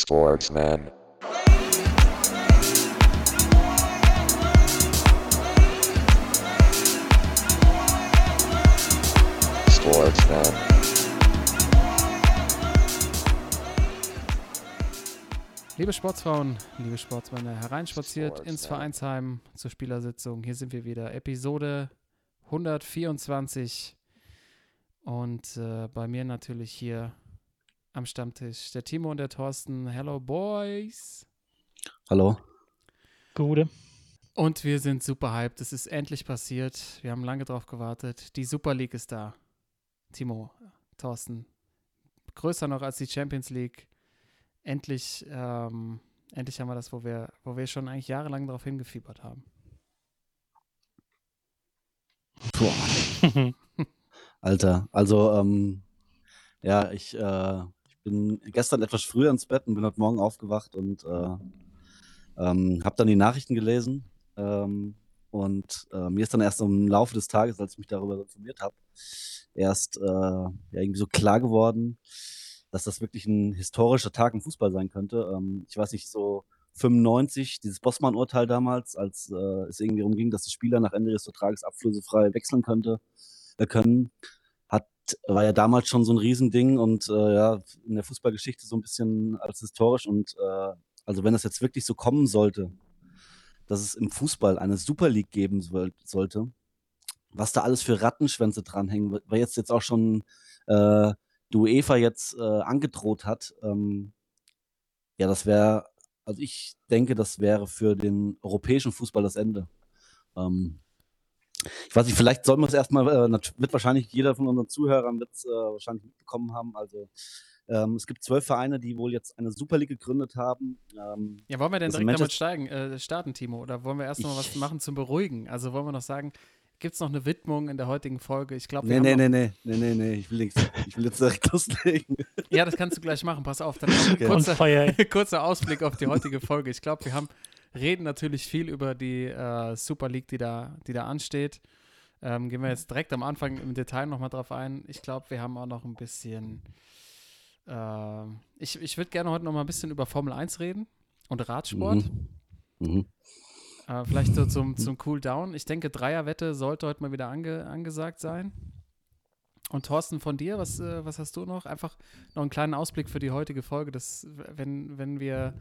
Sportsman. Sportsman. Liebe Sportsfrauen, liebe Sportsmänner, hereinspaziert ins Vereinsheim zur Spielersitzung. Hier sind wir wieder, Episode 124. Und äh, bei mir natürlich hier am Stammtisch der Timo und der Thorsten. Hello, Boys. Hallo. Gute. Und wir sind super hyped. Es ist endlich passiert. Wir haben lange drauf gewartet. Die Super League ist da. Timo, Thorsten. Größer noch als die Champions League. Endlich, ähm, endlich haben wir das, wo wir, wo wir schon eigentlich jahrelang darauf hingefiebert haben. Boah. Alter, also ähm, ja, ich, äh, ich bin gestern etwas früher ins Bett und bin heute Morgen aufgewacht und äh, ähm, habe dann die Nachrichten gelesen. Ähm, und äh, mir ist dann erst im Laufe des Tages, als ich mich darüber informiert habe, erst äh, ja, irgendwie so klar geworden, dass das wirklich ein historischer Tag im Fußball sein könnte. Ähm, ich weiß nicht, so 95, dieses Bossmann-Urteil damals, als äh, es irgendwie darum ging, dass die Spieler nach Ende des Vertrages ablösefrei wechseln könnte, äh, können, war ja damals schon so ein Riesending und äh, ja, in der Fußballgeschichte so ein bisschen als historisch. Und äh, also wenn das jetzt wirklich so kommen sollte, dass es im Fußball eine Super League geben soll, sollte, was da alles für Rattenschwänze dranhängen, weil jetzt jetzt auch schon äh, die UEFA jetzt äh, angedroht hat, ähm, ja, das wäre, also ich denke, das wäre für den europäischen Fußball das Ende. Ähm, ich weiß nicht, vielleicht sollen wir es erstmal, äh, wird wahrscheinlich jeder von unseren Zuhörern wird äh, wahrscheinlich mitbekommen haben. Also ähm, es gibt zwölf Vereine, die wohl jetzt eine Super League gegründet haben. Ähm, Ja, wollen wir denn direkt damit Manchester- steigen, äh, starten, Timo? Oder wollen wir erst noch mal was machen zum Beruhigen? Also wollen wir noch sagen, gibt es noch eine Widmung in der heutigen Folge? Ich glaube, wir nee, haben nee, nee, nee, nee, nee, nee, ich will nichts. Ich will jetzt direkt loslegen. Ja, das kannst du gleich machen. Pass auf, dann Okay. Kurzer, kurzer Ausblick auf die heutige Folge. Ich glaube, wir haben reden natürlich viel über die äh, Super League, die da, die da ansteht. Ähm, gehen wir jetzt direkt am Anfang im Detail nochmal drauf ein. Ich glaube, wir haben auch noch ein bisschen. Äh, ich ich würde gerne heute noch mal ein bisschen über Formel 1 reden und Radsport. Mhm. Mhm. Äh, vielleicht so zum, zum Cool Down. Ich denke, Dreierwette sollte heute mal wieder ange, angesagt sein. Und Thorsten, von dir, was, äh, was hast du noch? Einfach noch einen kleinen Ausblick für die heutige Folge. Das, wenn, wenn wir,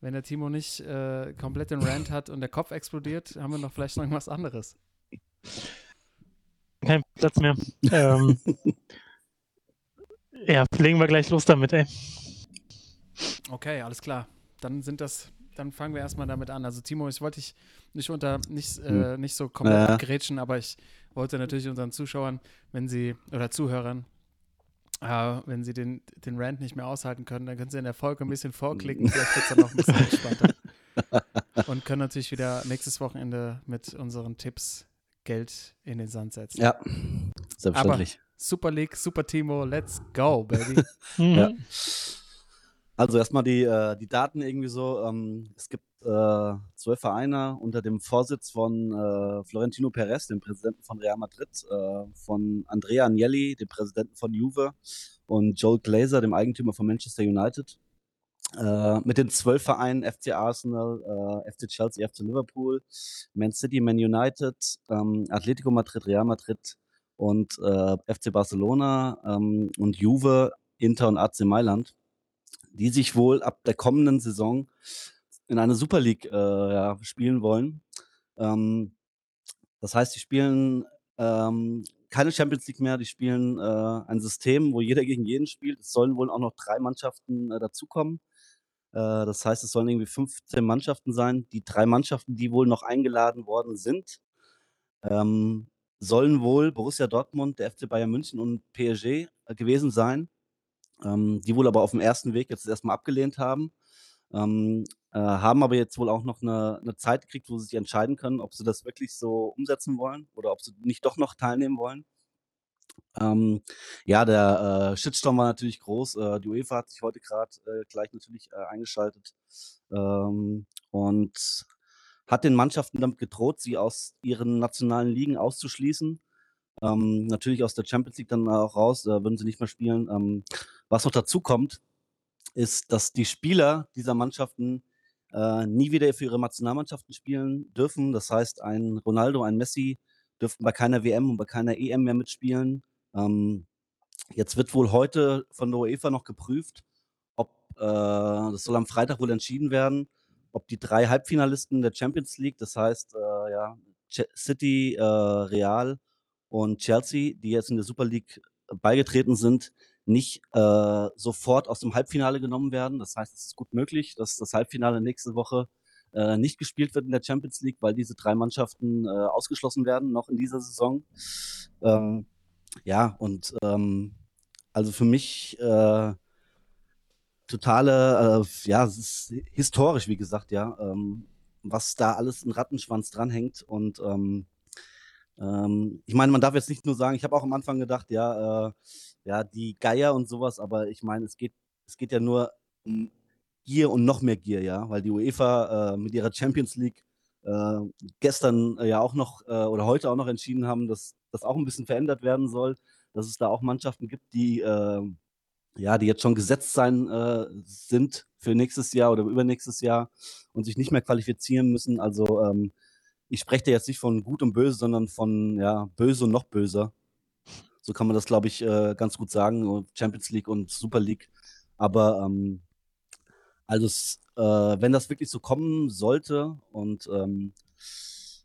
wenn der Timo nicht äh, komplett den Rant hat und der Kopf explodiert, haben wir noch vielleicht noch irgendwas anderes. Kein Platz mehr. ähm, ja, legen wir gleich los damit, ey. Okay, alles klar. Dann sind das, dann fangen wir erstmal damit an. Also Timo, ich wollte dich nicht unter, nicht, äh, nicht so komplett Ja. grätschen, aber ich wollte natürlich unseren Zuschauern, wenn sie, oder Zuhörern, äh, wenn sie den, den Rant nicht mehr aushalten können, dann können sie in der Folge ein bisschen vorklicken, vielleicht wird es dann auch ein bisschen entspannter. Und können natürlich wieder nächstes Wochenende mit unseren Tipps Geld in den Sand setzen. Ja, selbstverständlich. Super League, Super Timo, let's go, baby. Mhm. Ja. Also erstmal die, äh, die Daten irgendwie so. Ähm, es gibt äh, zwölf Vereine unter dem Vorsitz von äh, Florentino Perez, dem Präsidenten von Real Madrid, äh, von Andrea Agnelli, dem Präsidenten von Juve und Joel Glazer, dem Eigentümer von Manchester United. Äh, mit den zwölf Vereinen FC Arsenal, äh, FC Chelsea, FC Liverpool, Man City, Man United, ähm, Atletico Madrid, Real Madrid und äh, FC Barcelona ähm, und Juve, Inter und AC Mailand, die sich wohl ab der kommenden Saison in eine Super League äh, ja, spielen wollen. Ähm, das heißt, die spielen ähm, keine Champions League mehr, die spielen äh, ein System, wo jeder gegen jeden spielt. Es sollen wohl auch noch drei Mannschaften äh, dazukommen. Äh, das heißt, es sollen irgendwie 15 Mannschaften sein. Die drei Mannschaften, die wohl noch eingeladen worden sind, ähm, sollen wohl Borussia Dortmund, der FC Bayern München und PSG äh, gewesen sein, ähm, die wohl aber auf dem ersten Weg jetzt erstmal abgelehnt haben. Ähm, äh, haben aber jetzt wohl auch noch eine, eine Zeit gekriegt, wo sie sich entscheiden können, ob sie das wirklich so umsetzen wollen oder ob sie nicht doch noch teilnehmen wollen. Ähm, ja, der äh, Shitstorm war natürlich groß. Äh, die UEFA hat sich heute gerade äh, gleich natürlich äh, eingeschaltet ähm, und hat den Mannschaften damit gedroht, sie aus ihren nationalen Ligen auszuschließen. Ähm, natürlich aus der Champions League dann auch raus, äh, würden sie nicht mehr spielen. Ähm, was noch dazu kommt, ist, dass die Spieler dieser Mannschaften äh, nie wieder für ihre Nationalmannschaften spielen dürfen. Das heißt, ein Ronaldo, ein Messi dürften bei keiner WM und bei keiner EM mehr mitspielen. Ähm, jetzt wird wohl heute von der UEFA noch geprüft, ob, äh, das soll am Freitag wohl entschieden werden, ob die drei Halbfinalisten der Champions League, das heißt, äh, ja, City, äh, Real und Chelsea, die jetzt in der Super League beigetreten sind, nicht äh, sofort aus dem Halbfinale genommen werden. Das heißt, es ist gut möglich, dass das Halbfinale nächste Woche äh, nicht gespielt wird in der Champions League, weil diese drei Mannschaften äh, ausgeschlossen werden, noch in dieser Saison. Ähm, ja, und ähm, also für mich äh, totale, äh, ja, es ist historisch, wie gesagt, ja, ähm, was da alles in Rattenschwanz dranhängt und ähm, ähm, ich meine, man darf jetzt nicht nur sagen, ich habe auch am Anfang gedacht, ja, äh, ja, die Geier und sowas, aber ich meine, es geht, es geht ja nur um Gier und noch mehr Gier, ja, weil die UEFA äh, mit ihrer Champions League äh, gestern ja auch noch äh, oder heute auch noch entschieden haben, dass das auch ein bisschen verändert werden soll, dass es da auch Mannschaften gibt, die ähm, ja, die jetzt schon gesetzt sein äh, sind für nächstes Jahr oder übernächstes Jahr und sich nicht mehr qualifizieren müssen. Also ähm, ich spreche da jetzt nicht von gut und böse, sondern von ja, böse und noch böser. So kann man das, glaube ich, äh, ganz gut sagen. Champions League und Super League. Aber ähm, also äh, wenn das wirklich so kommen sollte und ähm,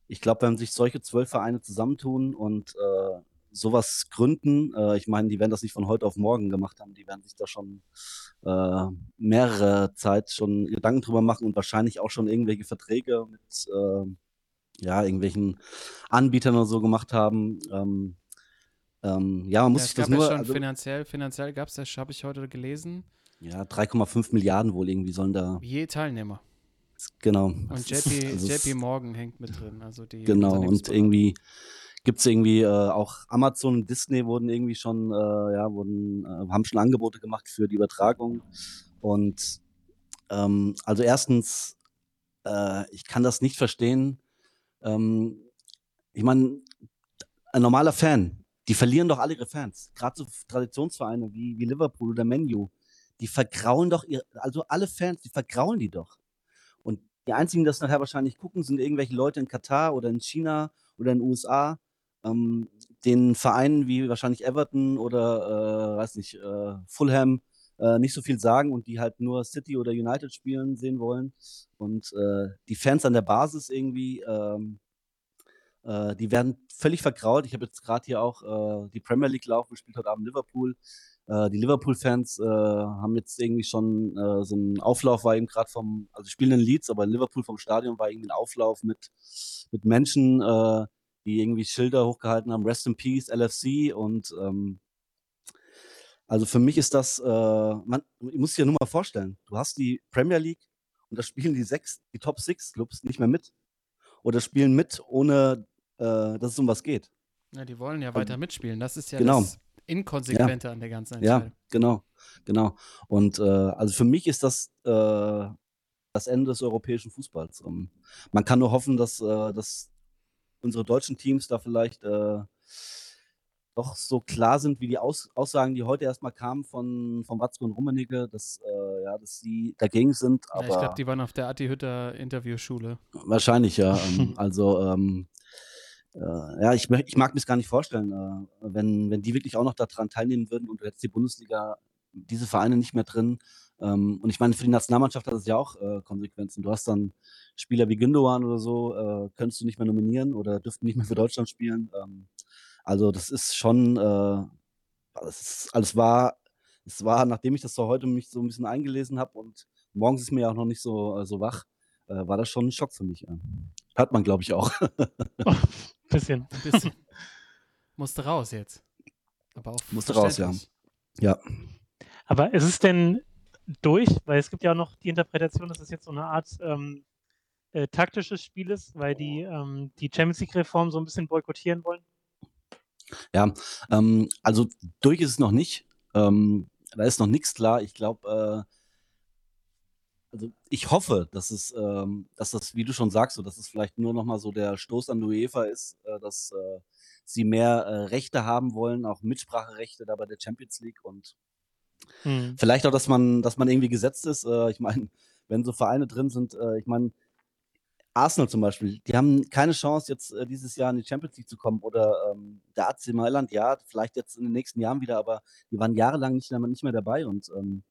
ich glaube, wenn sich solche zwölf Vereine zusammentun und äh, sowas gründen, äh, ich meine, die werden das nicht von heute auf morgen gemacht haben, die werden sich da schon äh, mehrere Zeit schon Gedanken drüber machen und wahrscheinlich auch schon irgendwelche Verträge mit äh, ja, irgendwelchen Anbietern oder so gemacht haben. Ähm, ähm, ja, man muss Ja, sich das gab ja nur. schon Also, finanziell, finanziell gab es das, habe ich heute gelesen, ja, 3,5 Milliarden wohl irgendwie sollen da. je Teilnehmer. Genau. Und JP, also JP Morgan hängt mit drin. Also die Genau, und irgendwie gibt es irgendwie äh, auch Amazon und Disney wurden irgendwie schon, äh, ja, wurden, äh, haben schon Angebote gemacht für die Übertragung. Und ähm, also erstens, äh, ich kann das nicht verstehen. Ähm, ich meine, ein normaler Fan, die verlieren doch alle ihre Fans. Gerade so Traditionsvereine wie, wie Liverpool oder Menu, die vergraulen doch ihr, also alle Fans, die vergraulen die doch. Und die einzigen, die das nachher wahrscheinlich gucken, sind irgendwelche Leute in Katar oder in China oder in den USA, ähm, den Vereinen wie wahrscheinlich Everton oder, äh, weiß nicht, äh, Fulham äh, nicht so viel sagen und die halt nur City oder United spielen sehen wollen. Und äh, die Fans an der Basis irgendwie, ähm, äh, die werden völlig vergrault. Ich habe jetzt gerade hier auch äh, die Premier League laufen, spielt heute Abend Liverpool. Äh, die Liverpool-Fans äh, haben jetzt irgendwie schon äh, so einen Auflauf, war eben gerade vom, also spielen in Leeds, aber in Liverpool vom Stadion war irgendwie ein Auflauf mit, mit Menschen, äh, die irgendwie Schilder hochgehalten haben, Rest in Peace, LFC und ähm, also für mich ist das, äh, man, ich muss dir nur mal vorstellen, du hast die Premier League und da spielen die sechs, die Top Six Clubs nicht mehr mit. Oder spielen mit, ohne äh, dass es um was geht. Ja, die wollen ja weiter mitspielen. Das ist ja Genau. das Inkonsequente an der ganzen Ja, Entscheidung. genau, genau. Und äh, also für mich ist das äh, das Ende des europäischen Fußballs. Ähm, man kann nur hoffen, dass, äh, dass unsere deutschen Teams da vielleicht äh, doch so klar sind, wie die Aus Aussagen, die heute erstmal kamen von, von Watzke und Rummenigge, dass, äh, ja, dass sie dagegen sind. Ja, ich glaube, die waren auf der Atti Hütter Interviewschule. Wahrscheinlich, ja. Ähm, also, ähm, äh, ja, ich, ich mag mir es gar nicht vorstellen, äh, wenn, wenn die wirklich auch noch daran teilnehmen würden und du hättest die Bundesliga, diese Vereine nicht mehr drin. Ähm, und ich meine, für die Nationalmannschaft hat es ja auch äh, Konsequenzen. Du hast dann Spieler wie Gündogan oder so, äh, könntest du nicht mehr nominieren oder dürften nicht mehr für Deutschland spielen. Ähm, also, das ist schon, äh, das ist, also es war, es war, nachdem ich das so heute mich so ein bisschen eingelesen habe und morgens ist mir ja auch noch nicht so, äh, so wach, äh, war das schon ein Schock für mich. Hört man, glaube ich, auch. Bisschen. Ein bisschen. Musste raus jetzt. Aber auch Musste raus, ja. ja. Aber ist es denn durch? Weil es gibt ja auch noch die Interpretation, dass es jetzt so eine Art ähm, äh, taktisches Spiel ist, weil die ähm, die Champions League-Reform so ein bisschen boykottieren wollen. Ja, ähm, also durch ist es noch nicht. Ähm, da ist noch nichts klar. Ich glaube, äh, also ich hoffe, dass es, ähm, dass das, wie du schon sagst, so, dass es vielleicht nur noch mal so der Stoß an die UEFA ist, äh, dass äh, sie mehr äh, Rechte haben wollen, auch Mitspracherechte da bei der Champions League und Hm. Vielleicht auch, dass man, dass man irgendwie gesetzt ist. Äh, ich meine, wenn so Vereine drin sind, äh, ich meine, Arsenal zum Beispiel, die haben keine Chance, jetzt äh, dieses Jahr in die Champions League zu kommen. Oder ähm, der AC Mailand, ja, vielleicht jetzt in den nächsten Jahren wieder, aber die waren jahrelang nicht, mehr- nicht mehr dabei. Und ähm,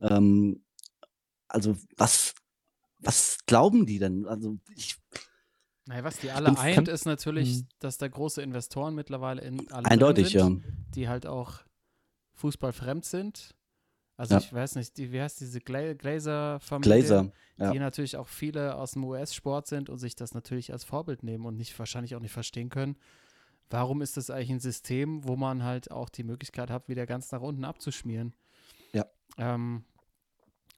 ähm, also was, was glauben die denn? Also ich, Naja, was die alle eint, ist natürlich, Hm. dass da große Investoren mittlerweile in alle eindeutig, ja. sind, die halt auch fußballfremd sind. Also Ja. ich weiß nicht, die, wie heißt diese Gla Glazer-Familie? Glazer, ja. Die natürlich auch viele aus dem US-Sport sind und sich das natürlich als Vorbild nehmen und nicht wahrscheinlich auch nicht verstehen können. Warum ist das eigentlich ein System, wo man halt auch die Möglichkeit hat, wieder ganz nach unten abzuschmieren? Ja. Ähm,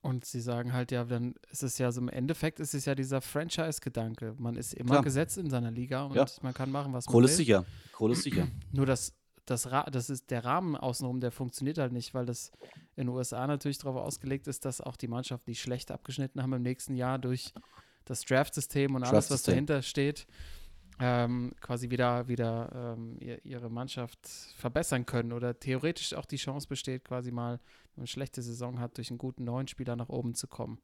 und sie sagen halt, ja, dann ist es ja so im Endeffekt ist es ja dieser Franchise-Gedanke. Man ist immer Klar. gesetzt in seiner Liga und Ja. man kann machen, was Kohle man ist will. sicher. Kohle ist sicher. Nur das, das, Ra das ist der Rahmen außenrum, der funktioniert halt nicht, weil das in den USA natürlich darauf ausgelegt ist, dass auch die Mannschaften, die schlecht abgeschnitten haben im nächsten Jahr durch das Draft-System und alles, was Draft-System. dahinter steht, ähm, quasi wieder, wieder ähm, ihr, ihre Mannschaft verbessern können oder theoretisch auch die Chance besteht, quasi mal, wenn man eine schlechte Saison hat, durch einen guten neuen Spieler nach oben zu kommen.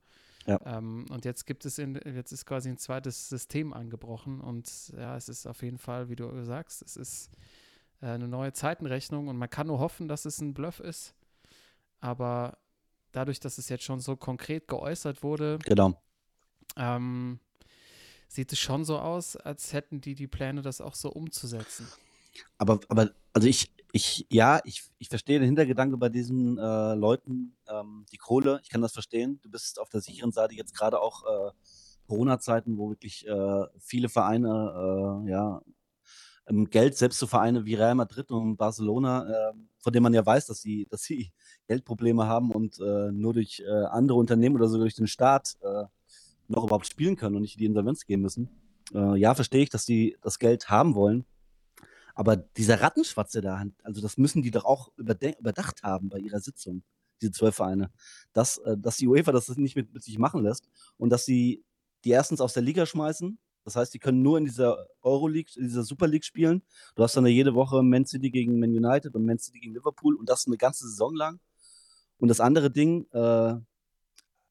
Ja. Ähm, und jetzt gibt es in, jetzt ist quasi ein zweites System angebrochen und ja, es ist auf jeden Fall, wie du sagst, es ist äh, eine neue Zeitenrechnung und man kann nur hoffen, dass es ein Bluff ist. Aber dadurch, dass es jetzt schon so konkret geäußert wurde, Genau. ähm, sieht es schon so aus, als hätten die die Pläne, das auch so umzusetzen. Aber, aber, also ich, ich, ja, ich, ich verstehe den Hintergedanke bei diesen äh, Leuten, ähm, die Kohle, ich kann das verstehen. Du bist auf der sicheren Seite jetzt gerade auch äh, Corona-Zeiten, wo wirklich äh, viele Vereine, äh, ja, ähm, Geld, selbst so Vereine wie Real Madrid und Barcelona, äh, von denen man ja weiß, dass sie, dass sie Geldprobleme haben und äh, nur durch äh, andere Unternehmen oder sogar durch den Staat noch überhaupt spielen können und nicht in die Insolvenz gehen müssen. Äh, ja, verstehe ich, dass die das Geld haben wollen. Aber dieser Rattenschwatz, der da, also das müssen die doch auch überdacht haben bei ihrer Sitzung, diese zwölf Vereine. Dass, äh, dass die UEFA das nicht mit, mit sich machen lässt und dass sie die erstens aus der Liga schmeißen. Das heißt, die können nur in dieser Euroleague, in dieser Super League spielen. Du hast dann ja jede Woche Man City gegen Man United und Man City gegen Liverpool und das eine ganze Saison lang. Und das andere Ding, äh,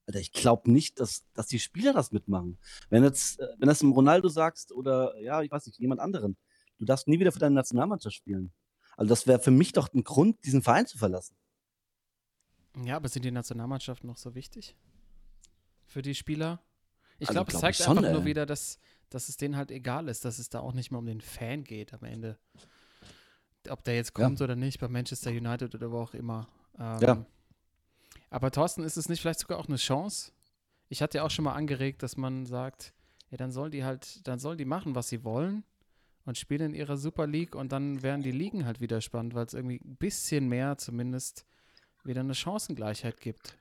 Alter, ich glaube nicht, dass, dass die Spieler das mitmachen. Wenn jetzt, äh, wenn das im Ronaldo sagst oder ja, ich weiß nicht, jemand anderen, du darfst nie wieder für deine Nationalmannschaft spielen. Also das wäre für mich doch ein Grund, diesen Verein zu verlassen. Ja, aber sind die Nationalmannschaften noch so wichtig für die Spieler? Ich Also glaube, es glaub zeigt ich schon, einfach nur ey. wieder, dass, dass es denen halt egal ist, dass es da auch nicht mehr um den Fan geht am Ende. Ob der jetzt Ja. kommt oder nicht, bei Manchester United oder wo auch immer. Ähm, Ja. Aber Thorsten, ist es nicht vielleicht sogar auch eine Chance? Ich hatte ja auch schon mal angeregt, dass man sagt, ja, dann sollen die halt, dann sollen die machen, was sie wollen und spielen in ihrer Super League und dann wären die Ligen halt wieder spannend, weil es irgendwie ein bisschen mehr zumindest wieder eine Chancengleichheit gibt.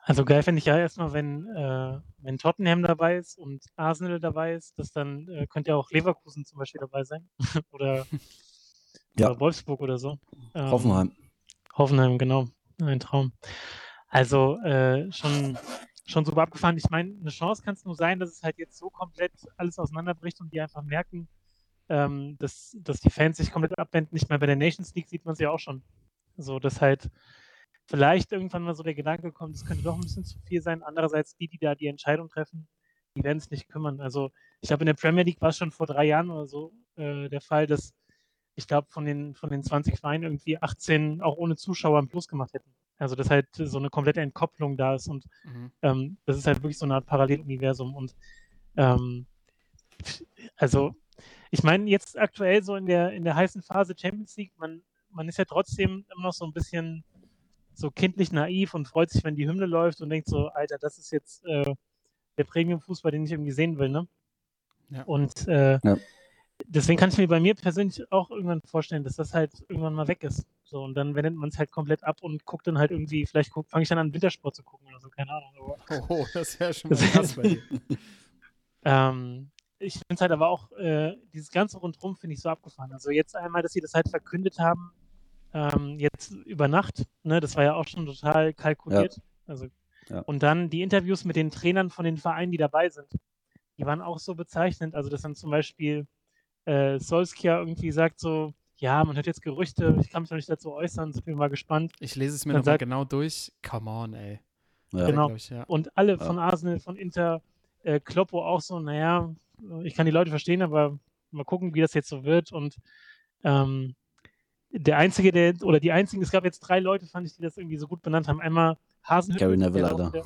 Also geil finde ich ja erstmal, wenn, äh, wenn Tottenham dabei ist und Arsenal dabei ist, dass dann äh, könnte ja auch Leverkusen zum Beispiel dabei sein. oder, Ja. oder Wolfsburg oder so. Ähm, Hoffenheim. Hoffenheim, genau. Ein Traum. Also äh, schon, schon super abgefahren. Ich meine, eine Chance kann es nur sein, dass es halt jetzt so komplett alles auseinanderbricht und die einfach merken, ähm, dass, dass die Fans sich komplett abwenden. Nicht mehr bei der Nations League sieht man es ja auch schon. So, dass halt vielleicht irgendwann mal so der Gedanke kommt, es könnte doch ein bisschen zu viel sein. Andererseits, die, die da die Entscheidung treffen, die werden es nicht kümmern. Also, ich glaube, in der Premier League war es schon vor drei Jahren oder so äh, der Fall, dass ich glaube, von den, von den 20 Vereinen irgendwie 18 auch ohne Zuschauer einen Plus gemacht hätten. Also, dass halt so eine komplette Entkopplung da ist und Mhm. ähm, das ist halt wirklich so eine Art Paralleluniversum. Und ähm, also, ich meine, jetzt aktuell so in der, in der heißen Phase Champions League, man, man ist ja trotzdem immer noch so ein bisschen so kindlich naiv und freut sich, wenn die Hymne läuft und denkt so, Alter, das ist jetzt äh, der Premium-Fußball, den ich irgendwie sehen will, ne? Ja. Und äh, Ja. Deswegen kann ich mir bei mir persönlich auch irgendwann vorstellen, dass das halt irgendwann mal weg ist. So, und dann wendet man es halt komplett ab und guckt dann halt irgendwie, vielleicht fange ich dann an, Wintersport zu gucken oder so, keine Ahnung. Aber Oh, das wäre schon mal krass bei dir. ähm, ich finde es halt aber auch, äh, dieses ganze Rundrum finde ich so abgefahren. Also jetzt einmal, dass sie das halt verkündet haben, ähm, jetzt über Nacht, ne, das war ja auch schon total kalkuliert. Also, Ja. Und dann die Interviews mit den Trainern von den Vereinen, die dabei sind, die waren auch so bezeichnend. Also, dass dann zum Beispiel äh, Solskjaer irgendwie sagt so, ja, man hört jetzt Gerüchte, ich kann mich noch nicht dazu äußern, sind wir mal gespannt. Ich lese es mir Dann nochmal genau durch. Come on, ey. Ja. Genau. Ich, ja. Und alle Ja. von Arsenal, von Inter, äh, Kloppo auch so, naja, ich kann die Leute verstehen, aber mal gucken, wie das jetzt so wird. Und ähm, der Einzige, der, oder die einzigen, es gab jetzt drei Leute, fand ich, die das irgendwie so gut benannt haben. Einmal Hasenhüttl, Gary Neville, der Alter. wieder-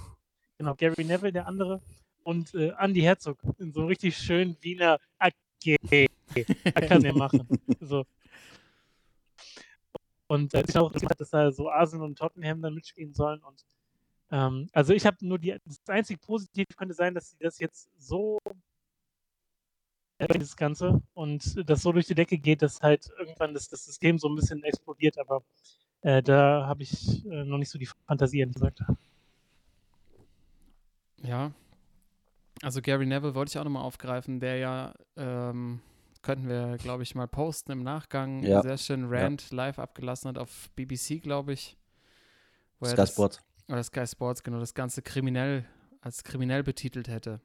Genau, Gary Neville, der andere. Und äh, Andy Herzog, in so einem richtig schönen Wiener AG. Er kann er machen. So. Und äh, ich auch gesagt, dass da so Arsenal und Tottenham dann mitspielen sollen. Und ähm, also ich habe nur die, das einzig Positiv könnte sein, dass sie das jetzt so das Ganze und das so durch die Decke geht, dass halt irgendwann das, das System so ein bisschen explodiert, aber äh, da habe ich äh, noch nicht so die Fantasie, ehrlich gesagt. Ja. Also Gary Neville wollte ich auch nochmal aufgreifen, der ja, ähm, könnten wir, glaube ich, mal posten im Nachgang, Ja. sehr schönen Rant live abgelassen hat auf BBC, glaube ich. Sky das- Sport. Oder Sky Sports, genau, das Ganze kriminell, als kriminell betitelt hätte.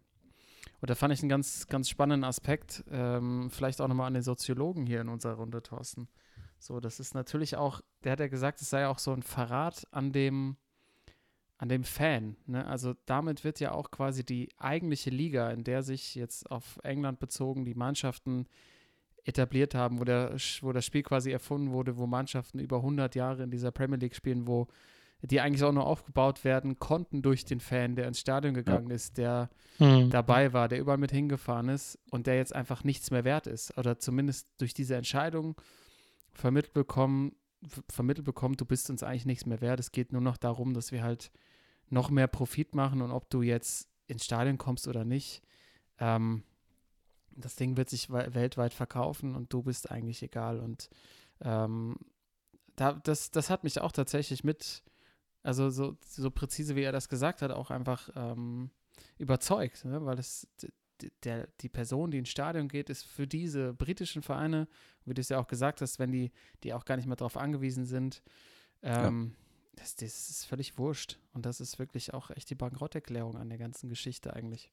Und da fand ich einen ganz, ganz spannenden Aspekt, ähm, vielleicht auch nochmal an den Soziologen hier in unserer Runde, Thorsten. So, das ist natürlich auch, der hat ja gesagt, es sei auch so ein Verrat an dem, an dem Fan. Ne? Also damit wird ja auch quasi die eigentliche Liga, in der sich jetzt auf England bezogen die Mannschaften etabliert haben, wo, der, wo das Spiel quasi erfunden wurde, wo Mannschaften über 100 Jahre in dieser Premier League spielen, wo die eigentlich auch nur aufgebaut werden konnten durch den Fan, der ins Stadion gegangen ist, der Hm. dabei war, der überall mit hingefahren ist und der jetzt einfach nichts mehr wert ist. Oder zumindest durch diese Entscheidung vermittelt bekommen, ver- vermittelt bekommt, du bist uns eigentlich nichts mehr wert. Es geht nur noch darum, dass wir halt noch mehr Profit machen und ob du jetzt ins Stadion kommst oder nicht, ähm, das Ding wird sich we- weltweit verkaufen und du bist eigentlich egal. Und ähm, da, das, das hat mich auch tatsächlich mit, also so, so präzise wie er das gesagt hat, auch einfach ähm, überzeugt, ne? weil es der, die Person, die ins Stadion geht, ist für diese britischen Vereine, wie du es ja auch gesagt hast, wenn die, die auch gar nicht mehr darauf angewiesen sind, ähm, das, das ist völlig wurscht. Und das ist wirklich auch echt die Bankrotterklärung an der ganzen Geschichte eigentlich.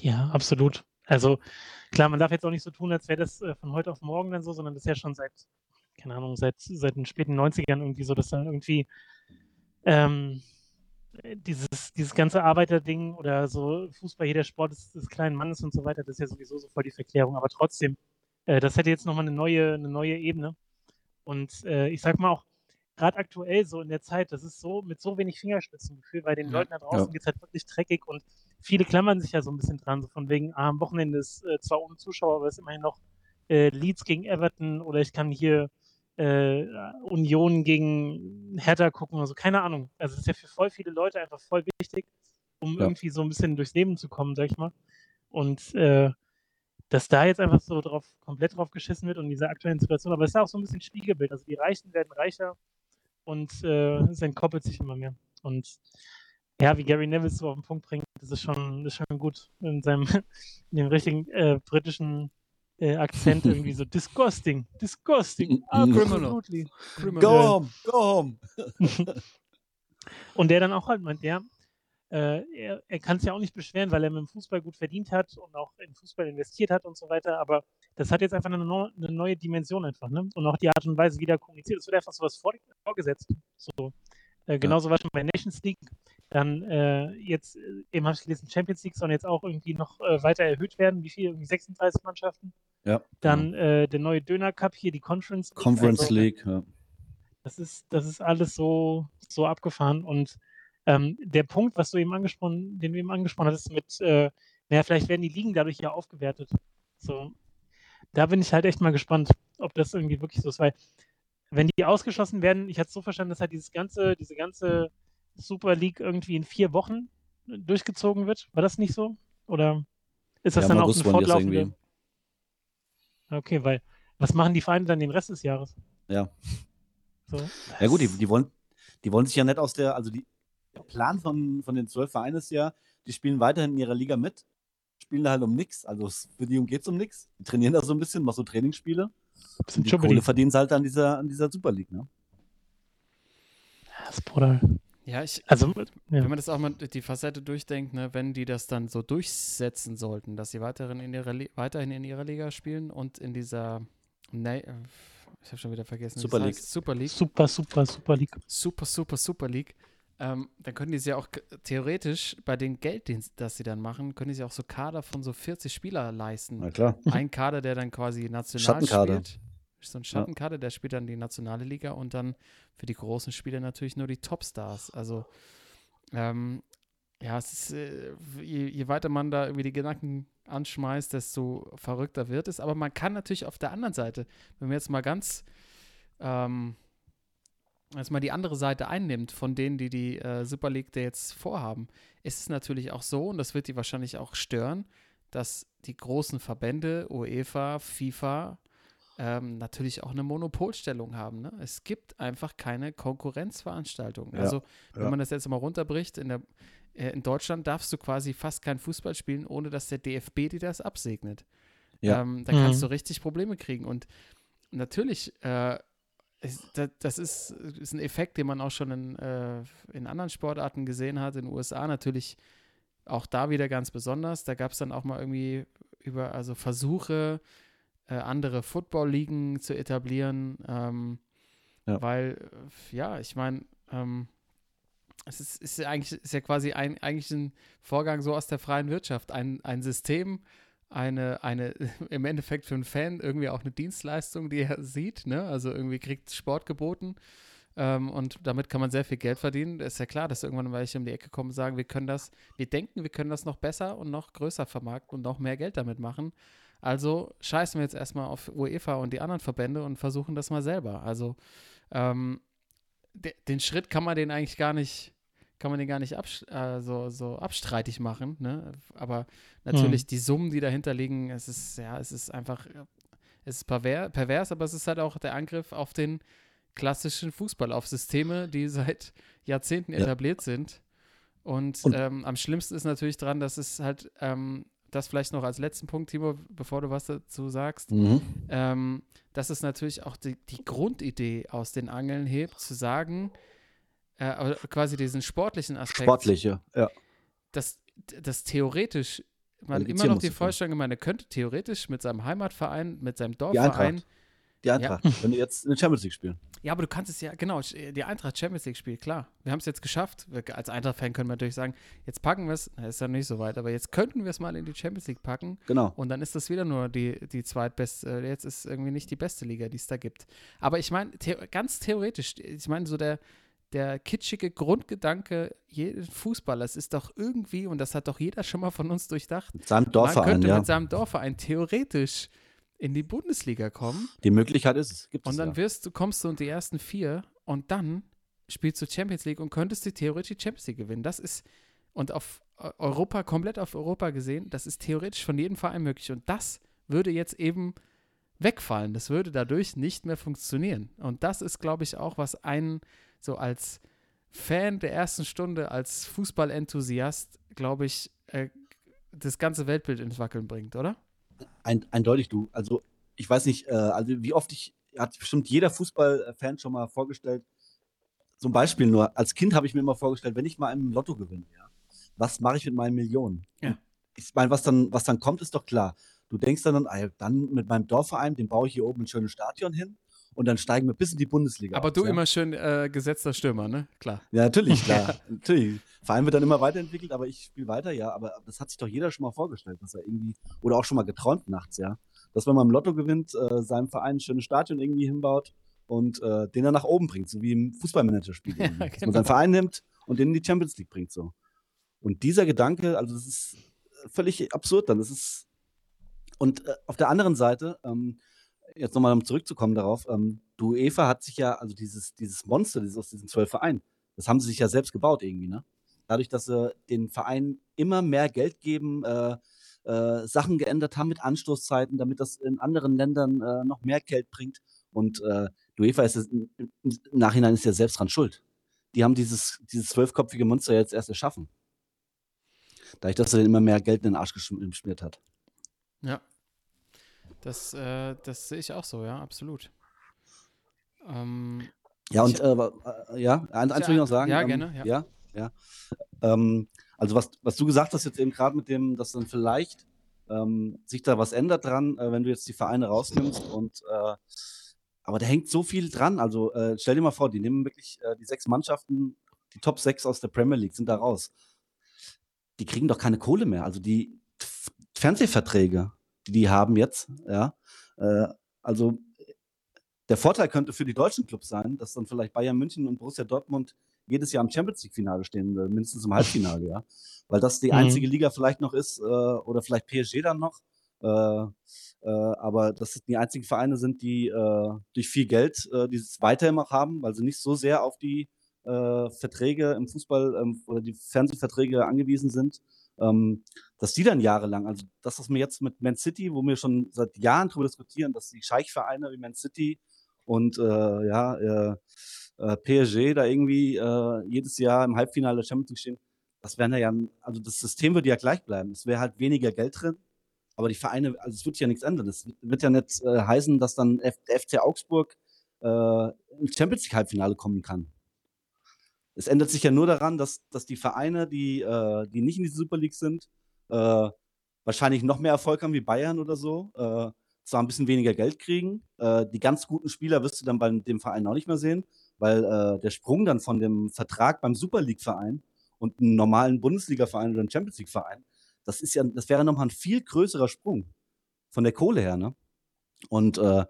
Ja, absolut. Also klar, man darf jetzt auch nicht so tun, als wäre das äh, von heute auf morgen dann so, sondern das ist ja schon seit, keine Ahnung, seit, seit den späten 90ern irgendwie so, dass dann irgendwie ähm, äh, dieses, dieses ganze Arbeiterding oder so Fußball, jeder Sport des, des kleinen Mannes und so weiter, das ist ja sowieso so voll die Verklärung. Aber trotzdem, äh, das hätte jetzt nochmal eine neue, eine neue Ebene. Und äh, ich sag mal auch, gerade aktuell so in der Zeit, das ist so mit so wenig Fingerspitzengefühl, weil den Ja. Leuten da draußen geht es halt wirklich dreckig und viele klammern sich ja so ein bisschen dran, so von wegen, ah, am Wochenende ist äh, zwar ohne Zuschauer, aber es ist immerhin noch äh, Leeds gegen Everton oder ich kann hier äh, Union gegen Hertha gucken oder so, keine Ahnung. Also es ist ja für voll viele Leute einfach voll wichtig, um Ja. irgendwie so ein bisschen durchs Leben zu kommen, sag ich mal. Und äh, dass da jetzt einfach so drauf, komplett drauf geschissen wird und in dieser aktuellen Situation, aber es ist ja auch so ein bisschen Spiegelbild. Also die Reichen werden reicher und äh, es entkoppelt sich immer mehr. Und ja, wie Gary Neville so auf den Punkt bringt, das ist schon, das ist schon gut in seinem in dem richtigen äh, britischen äh, Akzent irgendwie so disgusting, disgusting, absolutely. Criminal. Go home, go home. Und der dann auch halt meint, ja, äh, er, er kann es ja auch nicht beschweren, weil er mit dem Fußball gut verdient hat und auch in Fußball investiert hat und so weiter, aber das hat jetzt einfach eine, eine neue Dimension einfach, ne? Und auch die Art und Weise, wie da kommuniziert, es wird einfach sowas vor, vorgesetzt. So. Äh, genauso war schon bei Nations League. Dann äh, jetzt, äh, eben habe ich gelesen, Champions League sollen jetzt auch irgendwie noch äh, weiter erhöht werden. Wie viel? Irgendwie 36 Mannschaften. Ja. Dann äh, der neue Döner Cup hier, die Conference League. Conference Also, League, ja. das ist, das ist alles so, so abgefahren. Und ähm, der Punkt, was du eben angesprochen, den du eben angesprochen hattest, mit, äh, naja, vielleicht werden die Ligen dadurch ja aufgewertet. So, da bin ich halt echt mal gespannt, ob das irgendwie wirklich so ist, weil wenn die ausgeschlossen werden, ich hatte es so verstanden, dass halt dieses ganze, diese ganze Super League irgendwie in vier Wochen durchgezogen wird. War das nicht so? Oder ist das ja, dann auch August eine wollen die das fortlaufende? irgendwie. Okay, weil was machen die Vereine dann den Rest des Jahres? Ja. So, Ja gut, die, die, wollen, die wollen sich ja nicht aus der, also die, der Plan von, von den zwölf Vereinen ist ja, die spielen weiterhin in ihrer Liga mit, spielen da halt um nichts, also für die geht es um nichts. Die trainieren da so ein bisschen, machen so Trainingsspiele. bisschen Und die. Kohle verdienen sie halt an dieser, an dieser Super League, ne? Das ist brutal. Ja, ich, Also, ja. wenn man das auch mal die Facette durchdenkt, ne, wenn die das dann so durchsetzen sollten, dass sie weiterhin in ihrer, weiterhin in ihrer Liga spielen und in dieser Nee, äh, ich habe schon wieder vergessen. Super League. heißt. Super League. Super, super, super League. Super, super, Super League. Ähm, dann können die sich ja auch theoretisch bei dem Geld, den, das sie dann machen, können die sich auch so Kader von so 40 Spieler leisten. Na klar. Ein Kader, der dann quasi national Schattenkader. spielt. So ein Schattenkader, der spielt dann die nationale Liga und dann für die großen Spiele natürlich nur die Topstars. Also, ähm, ja, es ist, äh, je, je weiter man da irgendwie die Gedanken anschmeißt, desto verrückter wird es. Aber man kann natürlich auf der anderen Seite, wenn man jetzt mal ganz, ähm, jetzt mal die andere Seite einnimmt von denen, die die äh, Super League da jetzt vorhaben, ist es natürlich auch so, und das wird die wahrscheinlich auch stören, dass die großen Verbände, UEFA, FIFA, ähm, natürlich auch eine Monopolstellung haben. Ne? Es gibt einfach keine Konkurrenzveranstaltung. Ja, Also, wenn ja. man das jetzt mal runterbricht, in, der, äh, in Deutschland darfst du quasi fast kein Fußball spielen, ohne dass der DFB dir das absegnet. Ja. Ähm, da kannst Mhm. du richtig Probleme kriegen. Und natürlich, äh, das, ist, ist ein Effekt, den man auch schon in, äh, in anderen Sportarten gesehen hat, in den USA natürlich auch da wieder ganz besonders. Da gab es dann auch mal irgendwie über, also Versuche, äh, andere Football-Ligen zu etablieren, ähm, Ja. weil, ja, ich meine, ähm, es ist, ist ja eigentlich ist ja quasi ein, eigentlich ein Vorgang so aus der freien Wirtschaft, ein, ein System, eine, eine, im Endeffekt für einen Fan irgendwie auch eine Dienstleistung, die er sieht, ne? Also irgendwie kriegt Sport geboten ähm, und damit kann man sehr viel Geld verdienen. Ist ja klar, dass irgendwann welche um die Ecke kommen und sagen, wir können das, wir denken, wir können das noch besser und noch größer vermarkten und noch mehr Geld damit machen. Also scheißen wir jetzt erstmal auf UEFA und die anderen Verbände und versuchen das mal selber. Also ähm, de, den Schritt kann man den eigentlich gar nicht, kann man den gar nicht äh, so, so abstreitig machen, ne? Aber natürlich die Summen, die dahinter liegen, es ist, ja, es ist einfach, äh, es ist perver pervers, aber es ist halt auch der Angriff auf den klassischen Fußball, auf Systeme, die seit Jahrzehnten Ja. etabliert sind. Und, Und- ähm, am schlimmsten ist natürlich dran, dass es halt, ähm, das vielleicht noch als letzten Punkt, Timo, bevor du was dazu sagst, Mhm. ähm, dass es natürlich auch die, die Grundidee aus den Angeln hebt, zu sagen, äh, aber quasi diesen sportlichen Aspekt, Sportliche, ja. dass, dass theoretisch man immer Qualifizieren noch die. Vorstellung man könnte theoretisch mit seinem Heimatverein, mit seinem Dorfverein. Die Eintracht. Wenn die jetzt in der Champions League spielen. ja, aber du kannst es ja, genau, die Eintracht Champions League spielt, klar. Wir haben es jetzt geschafft. Wir, als Eintracht-Fan können wir natürlich sagen, jetzt packen wir es, ist ja nicht so weit, aber jetzt könnten wir es mal in die Champions League packen. Genau. Und dann ist das wieder nur die, die zweitbeste, äh, jetzt ist irgendwie nicht die beste Liga, die es da gibt. Aber ich meine, the ganz theoretisch, ich meine, so der, der kitschige Grundgedanke jedes Fußballers ist doch irgendwie, und das hat doch jeder schon mal von uns durchdacht, Mit seinem man Dorfverein, könnte ja. mit seinem Dorfverein theoretisch in die Bundesliga kommen Die Möglichkeit ist es. Gibt und es dann ja. wirst du, kommst du in die ersten vier und dann spielst du Champions League und könntest die theoretisch die Champions League gewinnen. Das ist, und auf Eu- Europa, komplett auf Europa gesehen, das ist theoretisch von jedem Verein möglich. Und das würde jetzt eben wegfallen. Das würde dadurch nicht mehr funktionieren. Und das ist, glaube ich, auch, was einen so als Fan der ersten Stunde, als Fußballenthusiast, glaube ich, äh, das ganze Weltbild ins Wackeln bringt, oder? Ein, eindeutig du. Also, ich weiß nicht, äh, also wie oft ich, hat bestimmt jeder Fußballfan schon mal vorgestellt, zum Beispiel nur, als Kind habe ich mir immer vorgestellt, wenn ich mal im Lotto gewinne, ja, was mache ich mit meinen Millionen? Ja. Ich meine, was dann, was dann kommt, ist doch klar. Du denkst dann, ah, dann mit meinem Dorfverein, dem baue ich hier oben ein schönes Stadion hin und dann steigen wir bis in die Bundesliga. Aber auf, du ja? immer schön äh, gesetzter Stürmer, ne? Klar. Ja, natürlich, klar. natürlich. Verein wird dann immer weiterentwickelt, aber ich spiele weiter, ja. Aber das hat sich doch jeder schon mal vorgestellt, dass er irgendwie, oder auch schon mal geträumt nachts, ja. Dass wenn man im Lotto gewinnt, äh, seinem Verein ein schönes Stadion irgendwie hinbaut und äh, den dann nach oben bringt, so wie im Fußballmanager-Spiel. Dass genau. man seinen Verein nimmt und den in die Champions League bringt, so. Und dieser Gedanke, also das ist völlig absurd dann. Das ist. Und äh, auf der anderen Seite, ähm, jetzt nochmal um zurückzukommen darauf, ähm, die UEFA hat sich ja, also dieses, dieses Monster, dieses aus diesen zwölf Vereinen, das haben sie sich ja selbst gebaut irgendwie, ne? Dadurch, dass sie den Vereinen immer mehr Geld geben, äh, äh, Sachen geändert haben mit Anstoßzeiten, damit das in anderen Ländern äh, noch mehr Geld bringt. Und äh, UEFA ist es, im Nachhinein ist ja selbst dran schuld. Die haben dieses, dieses zwölfköpfige Monster jetzt erst erschaffen. Dadurch, dass er immer mehr Geld in den Arsch geschm- geschmiert hat. Ja. Das, äh, das sehe ich auch so, ja, absolut. Ähm, Ja, und Ich- äh, äh, ja, eins, will ich noch sagen. Ja, ähm, gerne, ja. Ja, ja. Ähm, also was, was du gesagt hast jetzt eben gerade mit dem, dass dann vielleicht ähm, sich da was ändert dran, äh, wenn du jetzt die Vereine rausnimmst. Und äh, aber da hängt so viel dran. Also äh, stell dir mal vor, die nehmen wirklich die sechs Mannschaften, die Top 6 aus der Premier League sind da raus. Die kriegen doch keine Kohle mehr. Also die Fernsehverträge, die die haben jetzt, ja, äh, also der Vorteil könnte für die deutschen Clubs sein, dass dann vielleicht Bayern München und Borussia Dortmund jedes Jahr im Champions League-Finale stehen, äh, mindestens im Halbfinale, ja. Weil das die Mhm. einzige Liga vielleicht noch ist, äh, oder vielleicht PSG dann noch. Äh, äh, aber dass es die einzigen Vereine sind, die äh, durch viel Geld dieses weiterhin noch haben, weil sie nicht so sehr auf die Verträge im Fußball ähm, oder die Fernsehverträge angewiesen sind, ähm, dass die dann jahrelang, also das, was wir jetzt mit Man City, wo wir schon seit Jahren darüber diskutieren, dass die Scheichvereine wie Man City und äh, ja, äh, äh, PSG da irgendwie äh, jedes Jahr im Halbfinale der Champions League stehen, das wäre ja, also das System würde ja gleich bleiben. Es wäre halt weniger Geld drin, aber die Vereine, also es wird ja nichts ändern. Es wird ja nicht äh, heißen, dass dann F der FC Augsburg ins Champions League Halbfinale kommen kann. Es ändert sich ja nur daran, dass, dass die Vereine, die, äh, die nicht in dieser Super League sind, äh, wahrscheinlich noch mehr Erfolg haben wie Bayern oder so, äh, zwar ein bisschen weniger Geld kriegen. Äh, die ganz guten Spieler wirst du dann bei dem Verein auch nicht mehr sehen, weil äh, der Sprung dann von dem Vertrag beim Super League-Verein und einem normalen Bundesliga-Verein oder einem Champions League-Verein, das ja, das wäre nochmal ein viel größerer Sprung von der Kohle her, ne? Und äh,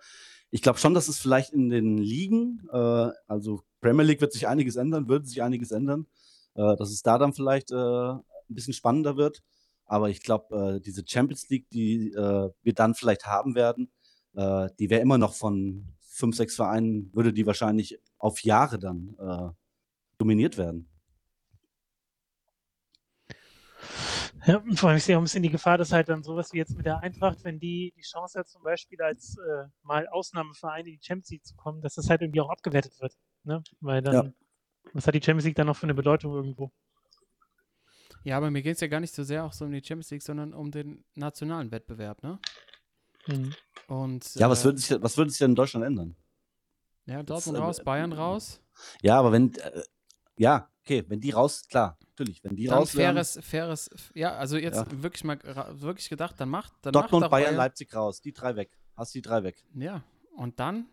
ich glaube schon, dass es vielleicht in den Ligen, äh, also Premier League wird sich einiges ändern, würde sich einiges ändern, äh, dass es da dann vielleicht äh, ein bisschen spannender wird. Aber ich glaube, äh, diese Champions League, die äh, wir dann vielleicht haben werden, äh, die wäre immer noch von fünf, sechs Vereinen, würde die wahrscheinlich auf Jahre dann dominiert werden. Ja, und vor allem ich sehe auch ein bisschen die Gefahr, dass halt dann sowas wie jetzt mit der Eintracht, wenn die die Chance hat, zum Beispiel als äh, mal Ausnahmeverein in die Champions League zu kommen, dass das halt irgendwie auch abgewertet wird. Ne? Weil dann, Ja. was hat die Champions League dann noch für eine Bedeutung irgendwo? Ja, aber mir geht es ja gar nicht so sehr auch so um die Champions League, sondern um den nationalen Wettbewerb, ne? Mhm. Und Ja, was äh, würde sich, was würde sich denn in Deutschland ändern? ja, Dortmund äh, raus, Bayern raus. Ja, aber wenn, äh, ja, okay, wenn die raus, klar, natürlich, wenn die Dann raus faires, faires, ja, also jetzt Ja. wirklich mal wirklich gedacht, dann macht, dann Dortmund, macht doch Bayern, Leipzig raus, die drei weg. Hast die drei weg. Ja, und dann,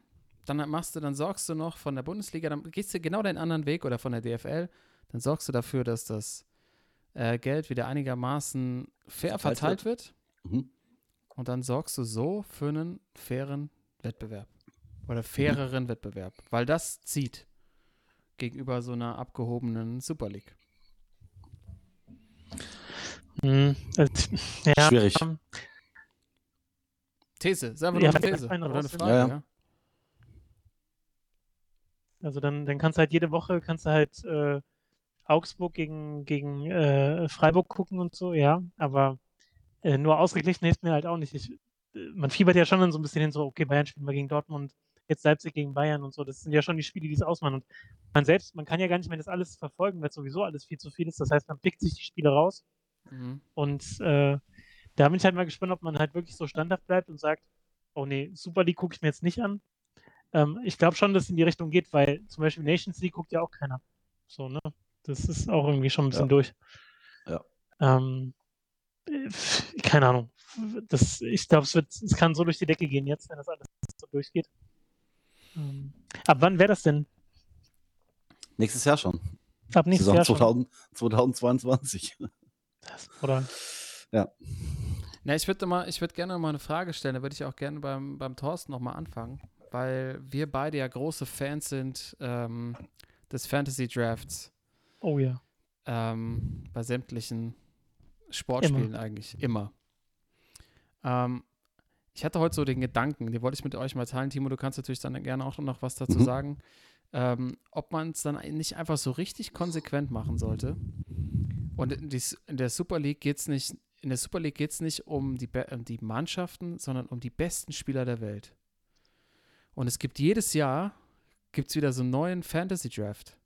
dann machst du, dann sorgst du noch von der Bundesliga, dann gehst du genau den anderen Weg oder von der DFL, dann sorgst du dafür, dass das äh, Geld wieder einigermaßen fair Verteilt verteilt wird. Mhm. Und dann sorgst du so für einen fairen Wettbewerb. Oder faireren Wettbewerb. Weil das zieht gegenüber so einer abgehobenen Super League. Mhm. Also, ja, Schwierig. ähm, These, ist einfach Ja, eine These. Oder eine. Frage, Ja, ja. ja. Also dann, dann kannst du halt jede Woche kannst du halt äh, Augsburg gegen, gegen äh, Freiburg gucken und so, ja, aber äh, nur ausgeglichen hilft mir halt auch nicht. Ich, äh, man fiebert ja schon dann so ein bisschen hin, so, okay, Bayern spielen wir gegen Dortmund, jetzt Leipzig gegen Bayern und so. Das sind ja schon die Spiele, die es ausmachen. Und man selbst, man kann ja gar nicht mehr das alles verfolgen, weil sowieso alles viel zu viel ist. Das heißt, man pickt sich die Spiele raus Mhm. und äh, da bin ich halt mal gespannt, ob man halt wirklich so standhaft bleibt und sagt, oh nee, Super League gucke ich mir jetzt nicht an. Ähm, ich glaube schon, dass es in die Richtung geht, weil zum Beispiel Nations League guckt ja auch keiner. So, ne? Das ist auch irgendwie schon ein bisschen Ja. durch. Ja. Ähm, äh, keine Ahnung. Das, ich glaube, es wird, es kann so durch die Decke gehen jetzt, wenn das alles so durchgeht. Ähm, ab wann wäre das denn? Nächstes Jahr schon. Ab nächstes Saison Jahr schon? 2000, 2022. Das, oder? Na, ich würde mal, ich würde gerne noch mal eine Frage stellen. Da würde ich auch gerne beim, beim Thorsten noch mal anfangen, weil wir beide ja große Fans sind ähm, des Fantasy Drafts Oh ja. ähm, bei sämtlichen Sportspielen eigentlich immer. Ähm, ich hatte heute so den Gedanken, den wollte ich mit euch mal teilen. Timo, du kannst natürlich dann gerne auch noch was dazu Mhm. sagen, ähm, ob man es dann nicht einfach so richtig konsequent machen sollte. Und in, die, in der Super League geht es nicht, in der Super League geht nicht um die, um die Mannschaften, sondern um die besten Spieler der Welt. Und es gibt jedes Jahr gibt's wieder so einen neuen Fantasy Draft.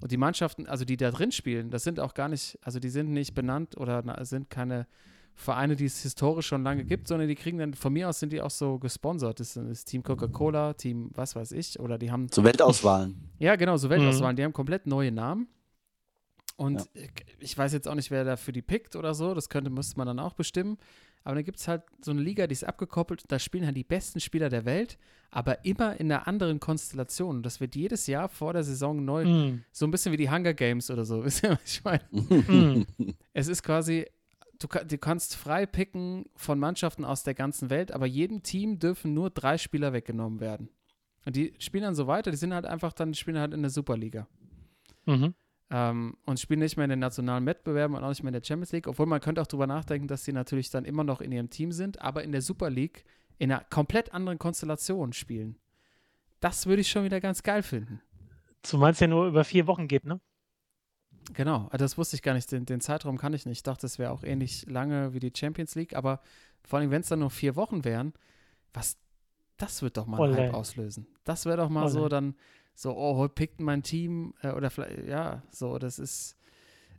Und die Mannschaften, also die da drin spielen, das sind auch gar nicht, also die sind nicht benannt oder na, sind keine Vereine, die es historisch schon lange gibt, sondern die kriegen dann, von mir aus sind die auch so gesponsert. Das ist Team Coca-Cola, Team was weiß ich, oder die haben Zur Weltauswahlen. ja, genau, so Weltauswahlen. Die haben komplett neue Namen. Und Ja. ich weiß jetzt auch nicht, wer dafür die pickt oder so. Das könnte, müsste man dann auch bestimmen. Aber dann gibt es halt so eine Liga, die ist abgekoppelt. Da spielen halt die besten Spieler der Welt, aber immer in einer anderen Konstellation. Und das wird jedes Jahr vor der Saison neu, Mm, so ein bisschen wie die Hunger Games oder so. Wisst ihr, was ich meine? mm. Es ist quasi, du, du kannst frei picken von Mannschaften aus der ganzen Welt, aber jedem Team dürfen nur drei Spieler weggenommen werden. Und die spielen dann so weiter, die sind halt einfach dann, die spielen halt in der Superliga. Mhm. Ähm, und spielen nicht mehr in den nationalen Wettbewerben und auch nicht mehr in der Champions League, obwohl man könnte auch drüber nachdenken, dass sie natürlich dann immer noch in ihrem Team sind, aber in der Super League in einer komplett anderen Konstellation spielen. Das würde ich schon wieder ganz geil finden. Zumal es ja nur über vier Wochen geht, ne? Genau, also das wusste ich gar nicht. Den, den Zeitraum kann ich nicht. Ich dachte, das wäre auch ähnlich lange wie die Champions League, aber vor allem, wenn es dann nur vier Wochen wären, was, das wird doch mal einen. Hype auslösen. Das wäre doch mal so Olle. dann so, oh, heute pickt mein Team äh, oder vielleicht, ja, so, das ist,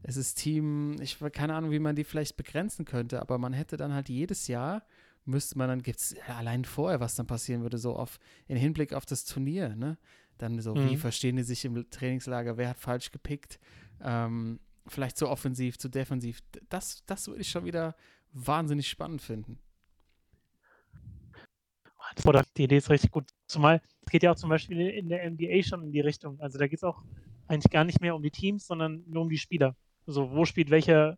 es ist Team, ich habe keine Ahnung, wie man die vielleicht begrenzen könnte, aber man hätte dann halt jedes Jahr, müsste man dann, gibt es allein vorher, was dann passieren würde, so auf, in Hinblick auf das Turnier, ne? Dann so, wie Mhm. verstehen die sich im Trainingslager, wer hat falsch gepickt, ähm, vielleicht zu offensiv, zu defensiv. Das, das würde ich schon wieder wahnsinnig spannend finden. Die Idee ist richtig gut. Zumal geht ja auch zum Beispiel in der NBA schon in die Richtung. Also da geht es auch eigentlich gar nicht mehr um die Teams, sondern nur um die Spieler. Also wo spielt welcher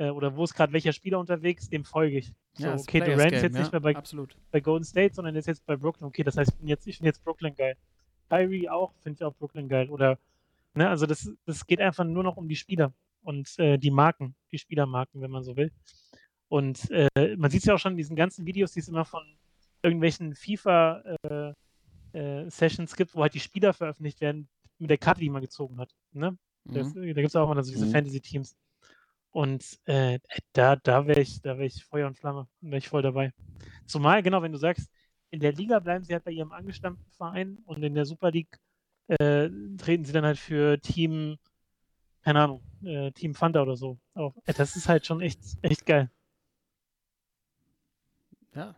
äh, oder wo ist gerade welcher Spieler unterwegs, dem folge ich. So, das okay, Players Durant ist jetzt nicht ja, mehr bei, Absolut. bei Golden State, sondern ist jetzt bei Brooklyn. Okay, das heißt, ich bin jetzt, ich finde jetzt Brooklyn geil. Kyrie auch, finde ich auch Brooklyn geil. Oder, ne, also das, das geht einfach nur noch um die Spieler und äh, die Marken, die Spielermarken, wenn man so will. Und äh, man sieht es ja auch schon in diesen ganzen Videos, die es immer von irgendwelchen FIFA-Sessions gibt, wo halt die Spieler veröffentlicht werden mit der Karte, die man gezogen hat. Ne? Das, Mhm. Da gibt es auch immer so diese Mhm. Fantasy-Teams. Und äh, da, da wäre ich, da wäre ich Feuer und Flamme, wäre ich voll dabei. Zumal, genau, wenn du sagst, in der Liga bleiben sie halt bei ihrem angestammten Verein und in der Super League äh, treten sie dann halt für Team, keine Ahnung, äh, Team Fanta oder so. auf. Äh, das ist halt schon echt, echt geil. Ja.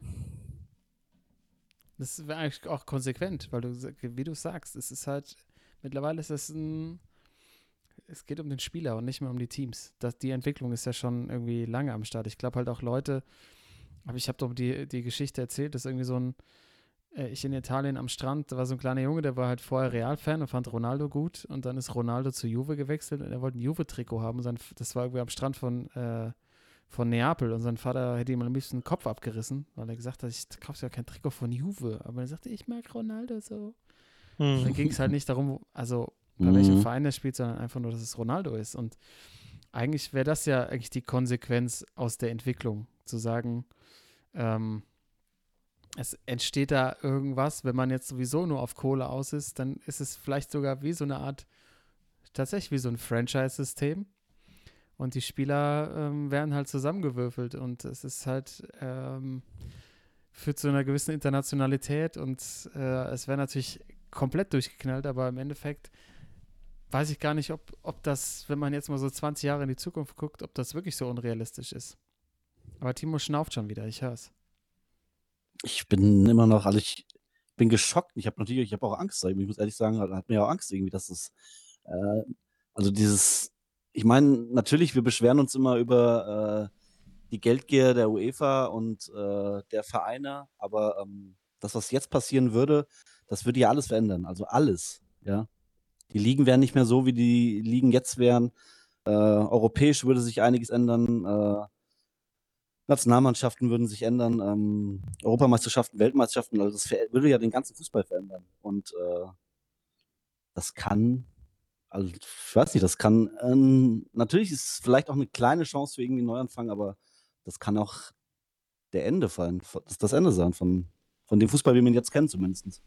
Das wäre eigentlich auch konsequent, weil du, wie du sagst, es ist halt, mittlerweile ist es ein, es geht um den Spieler und nicht mehr um die Teams. Das, die Entwicklung ist ja schon irgendwie lange am Start. Ich glaube halt auch Leute, aber ich habe doch die, die Geschichte erzählt, dass irgendwie so ein, äh, ich in Italien am Strand, da war so ein kleiner Junge, der war halt vorher Real-Fan und fand Ronaldo gut und dann ist Ronaldo zu Juve gewechselt und er wollte ein Juve-Trikot haben. Und das war irgendwie am Strand von, äh, von Neapel und sein Vater hätte ihm am liebsten den Kopf abgerissen, weil er gesagt hat, ich kaufe ja kein Trikot von Juve. Aber er sagte, ich mag Ronaldo so. Hm. Dann ging es halt nicht darum, also bei welchem Mhm. Verein er spielt, sondern einfach nur, dass es Ronaldo ist. Und eigentlich wäre das ja eigentlich die Konsequenz aus der Entwicklung, zu sagen, ähm, es entsteht da irgendwas, wenn man jetzt sowieso nur auf Kohle aus ist, dann ist es vielleicht sogar wie so eine Art, tatsächlich wie so ein Franchise-System. Und die Spieler ähm, werden halt zusammengewürfelt und es ist halt, ähm, führt zu einer gewissen Internationalität und äh, es wäre natürlich komplett durchgeknallt, aber im Endeffekt weiß ich gar nicht, ob, ob das, wenn man jetzt mal so 20 Jahre in die Zukunft guckt, ob das wirklich so unrealistisch ist. Aber Timo schnauft schon wieder, ich hör's. Ich bin immer noch, also ich bin geschockt. Ich habe natürlich, ich habe auch Angst. Ich muss ehrlich sagen, hat mir auch Angst irgendwie, dass es, äh, also dieses, ich meine, natürlich, wir beschweren uns immer über äh, die Geldgier der UEFA und äh, der Vereine, aber ähm, das, was jetzt passieren würde, das würde ja alles verändern. Also alles, ja. Die Ligen wären nicht mehr so, wie die Ligen jetzt wären. Äh, europäisch würde sich einiges ändern. Äh, Nationalmannschaften würden sich ändern, ähm, Europameisterschaften, Weltmeisterschaften, also das würde ja den ganzen Fußball verändern. Und äh, das kann, also ich weiß nicht, das kann, ähm, natürlich ist es vielleicht auch eine kleine Chance für irgendwie einen Neuanfang, aber das kann auch der Ende sein, das das Ende sein von, von dem Fußball, wie man ihn jetzt kennt zumindest.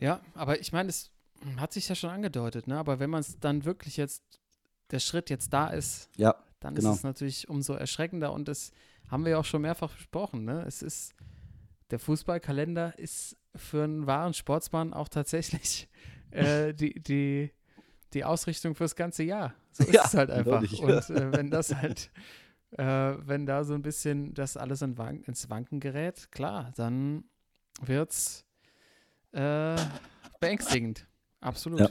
Ja, aber ich meine, es hat sich ja schon angedeutet, ne? Aber wenn man es dann wirklich jetzt, der Schritt jetzt da ist, Ja, dann Genau. ist es natürlich umso erschreckender und das haben wir ja auch schon mehrfach besprochen, ne? Es ist, der Fußballkalender ist für einen wahren Sportsmann auch tatsächlich äh, die, die, die Ausrichtung fürs ganze Jahr. So ist Ja, es halt einfach. eindeutig. Und äh, wenn das halt, äh, wenn da so ein bisschen das alles in Wank ins Wanken gerät, klar, dann wird's äh, beängstigend. Absolut. Ja.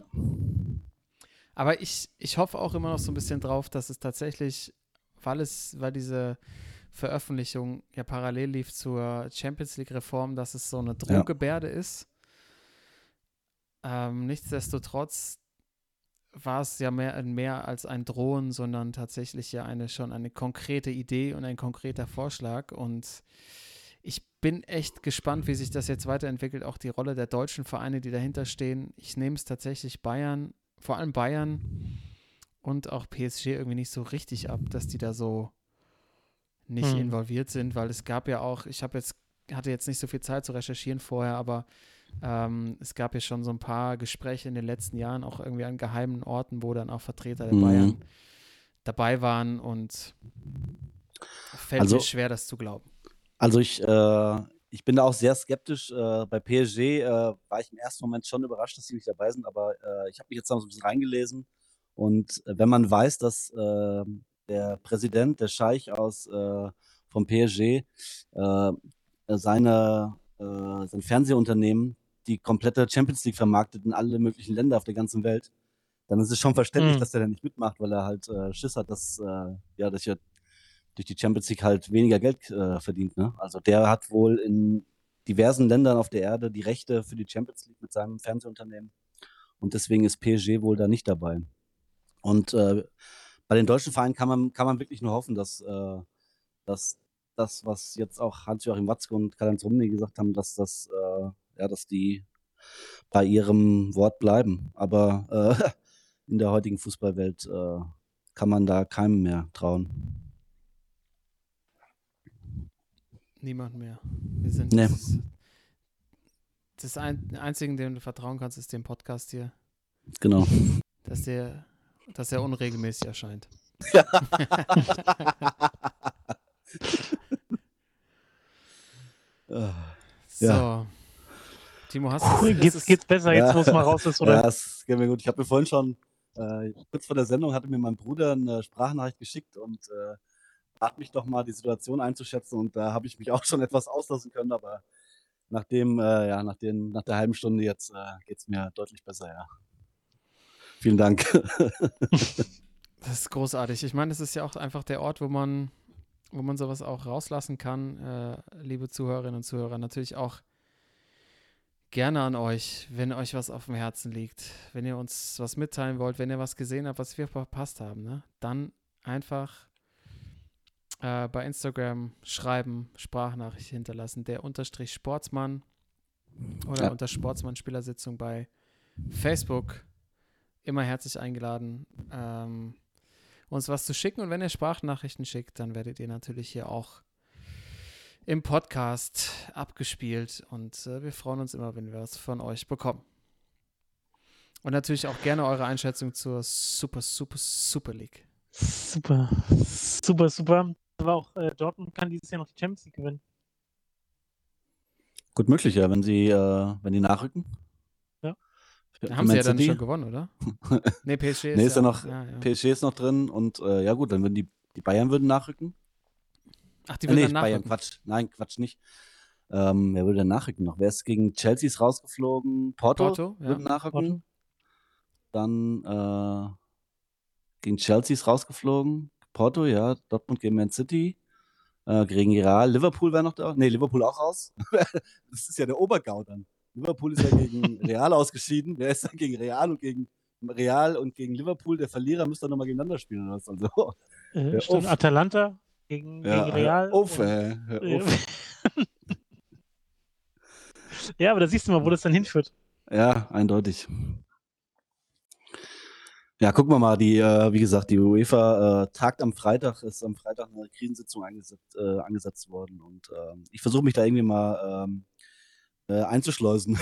Aber ich, ich hoffe auch immer noch so ein bisschen drauf, dass es tatsächlich, weil es, weil diese Veröffentlichung ja parallel lief zur Champions League-Reform, dass es so eine Drohgebärde ist. Ähm, nichtsdestotrotz war es ja mehr, mehr als ein Drohen, sondern tatsächlich ja eine schon eine konkrete Idee und ein konkreter Vorschlag. Und ich bin echt gespannt, wie sich das jetzt weiterentwickelt. Auch die Rolle der deutschen Vereine, die dahinter stehen. Ich nehme es tatsächlich Bayern, vor allem Bayern und auch PSG irgendwie nicht so richtig ab, dass die da so nicht Hm. involviert sind, weil es gab ja auch, ich habe jetzt, hatte jetzt nicht so viel Zeit zu recherchieren vorher, aber ähm, es gab ja schon so ein paar Gespräche in den letzten Jahren, auch irgendwie an geheimen Orten, wo dann auch Vertreter der Mhm. Bayern dabei waren und fällt Also- mir schwer, das zu glauben. Also ich, äh, ich bin da auch sehr skeptisch. Äh, bei PSG äh, war ich im ersten Moment schon überrascht, dass sie nicht dabei sind, aber äh, ich habe mich jetzt noch so ein bisschen reingelesen. Und äh, wenn man weiß, dass äh, der Präsident, der Scheich aus vom PSG, seine, äh, sein Fernsehunternehmen die komplette Champions League vermarktet in alle möglichen Länder auf der ganzen Welt, dann ist es schon verständlich, Mhm. dass der da nicht mitmacht, weil er halt äh, Schiss hat, dass, äh, ja, dass ja durch die Champions League halt weniger Geld äh, verdient. Ne? Also der hat wohl in diversen Ländern auf der Erde die Rechte für die Champions League mit seinem Fernsehunternehmen. Und deswegen ist PSG wohl da nicht dabei. Und äh, bei den deutschen Vereinen kann man, kann man wirklich nur hoffen, dass, äh, dass das, was jetzt auch Hans-Joachim Watzke und Karl-Heinz Rummenigge gesagt haben, dass das, äh, ja, dass die bei ihrem Wort bleiben. Aber äh, in der heutigen Fußballwelt äh, kann man da keinem mehr trauen. Niemand mehr. Wir sind Nee. das, das ein, Einzige, dem du vertrauen kannst, ist dem Podcast hier, Genau. dass der, dass er unregelmäßig erscheint. Äh, So. Ja. Timo, hast du ist Geht's, es- geht's besser jetzt, Ja. wo es mal raus ist, oder? Ja, es geht mir gut. Ich habe mir vorhin schon, äh, kurz vor der Sendung hatte mir mein Bruder eine Sprachnachricht geschickt und äh, bat mich doch mal, die Situation einzuschätzen. Und da habe ich mich auch schon etwas auslassen können, aber nach dem, äh, ja, nach, den, nach der halben Stunde jetzt äh, geht es mir deutlich besser, ja. Vielen Dank. Das ist großartig. Ich meine, das ist ja auch einfach der Ort, wo man, wo man sowas auch rauslassen kann. Äh, liebe Zuhörerinnen und Zuhörer, natürlich auch gerne an euch, wenn euch was auf dem Herzen liegt, wenn ihr uns was mitteilen wollt, wenn ihr was gesehen habt, was wir verpasst haben, ne? dann einfach äh, bei Instagram schreiben, Sprachnachricht hinterlassen, der Unterstrich Sportsmann oder Ja. unter Sportsmann Spielersitzung bei Facebook. Immer herzlich eingeladen, ähm, uns was zu schicken. Und wenn ihr Sprachnachrichten schickt, dann werdet ihr natürlich hier auch im Podcast abgespielt. Und äh, wir freuen uns immer, wenn wir was von euch bekommen. Und natürlich auch gerne eure Einschätzung zur Super, Super, Super League. Super, super, super. Aber auch äh, Dortmund kann dieses Jahr noch die Champions League gewinnen. Gut möglich, ja, wenn sie, äh, wenn die nachrücken. Ja. Für Haben sie ja dann schon gewonnen, oder? nee, PSG ist, Nee, ist ja noch- Ja, ja. PSG ist noch drin und äh, ja gut, dann würden die, die Bayern würden nachrücken. Ach, die Äh, würden nee, dann Bayern, nachrücken. Quatsch. Nein, Quatsch nicht. Ähm, wer würde denn nachrücken noch? Wer ist gegen Chelsea ist rausgeflogen? Porto, Porto, ja. würde nachrücken. Porto. Dann äh, gegen Chelsea ist rausgeflogen. Porto, ja. Dortmund gegen Man City. Äh, gegen Real. Liverpool wäre noch da. Nee, Liverpool auch raus. das ist ja der Obergau dann. Liverpool ist ja gegen Real ausgeschieden. Wer ist dann gegen Real und gegen Real und gegen Liverpool? Der Verlierer müsste dann nochmal gegeneinander spielen. Oder was? Also, Äh, stimmt, auf. Atalanta gegen, ja, gegen Real. Auf, und- äh, ja, aber da siehst du mal, wo das dann hinführt. Ja, eindeutig. Ja, gucken wir mal. Die, äh, wie gesagt, die UEFA äh, tagt am Freitag, ist am Freitag eine Krisensitzung angesetzt, äh, angesetzt worden und ähm, ich versuche mich da irgendwie mal ähm, äh, einzuschleusen.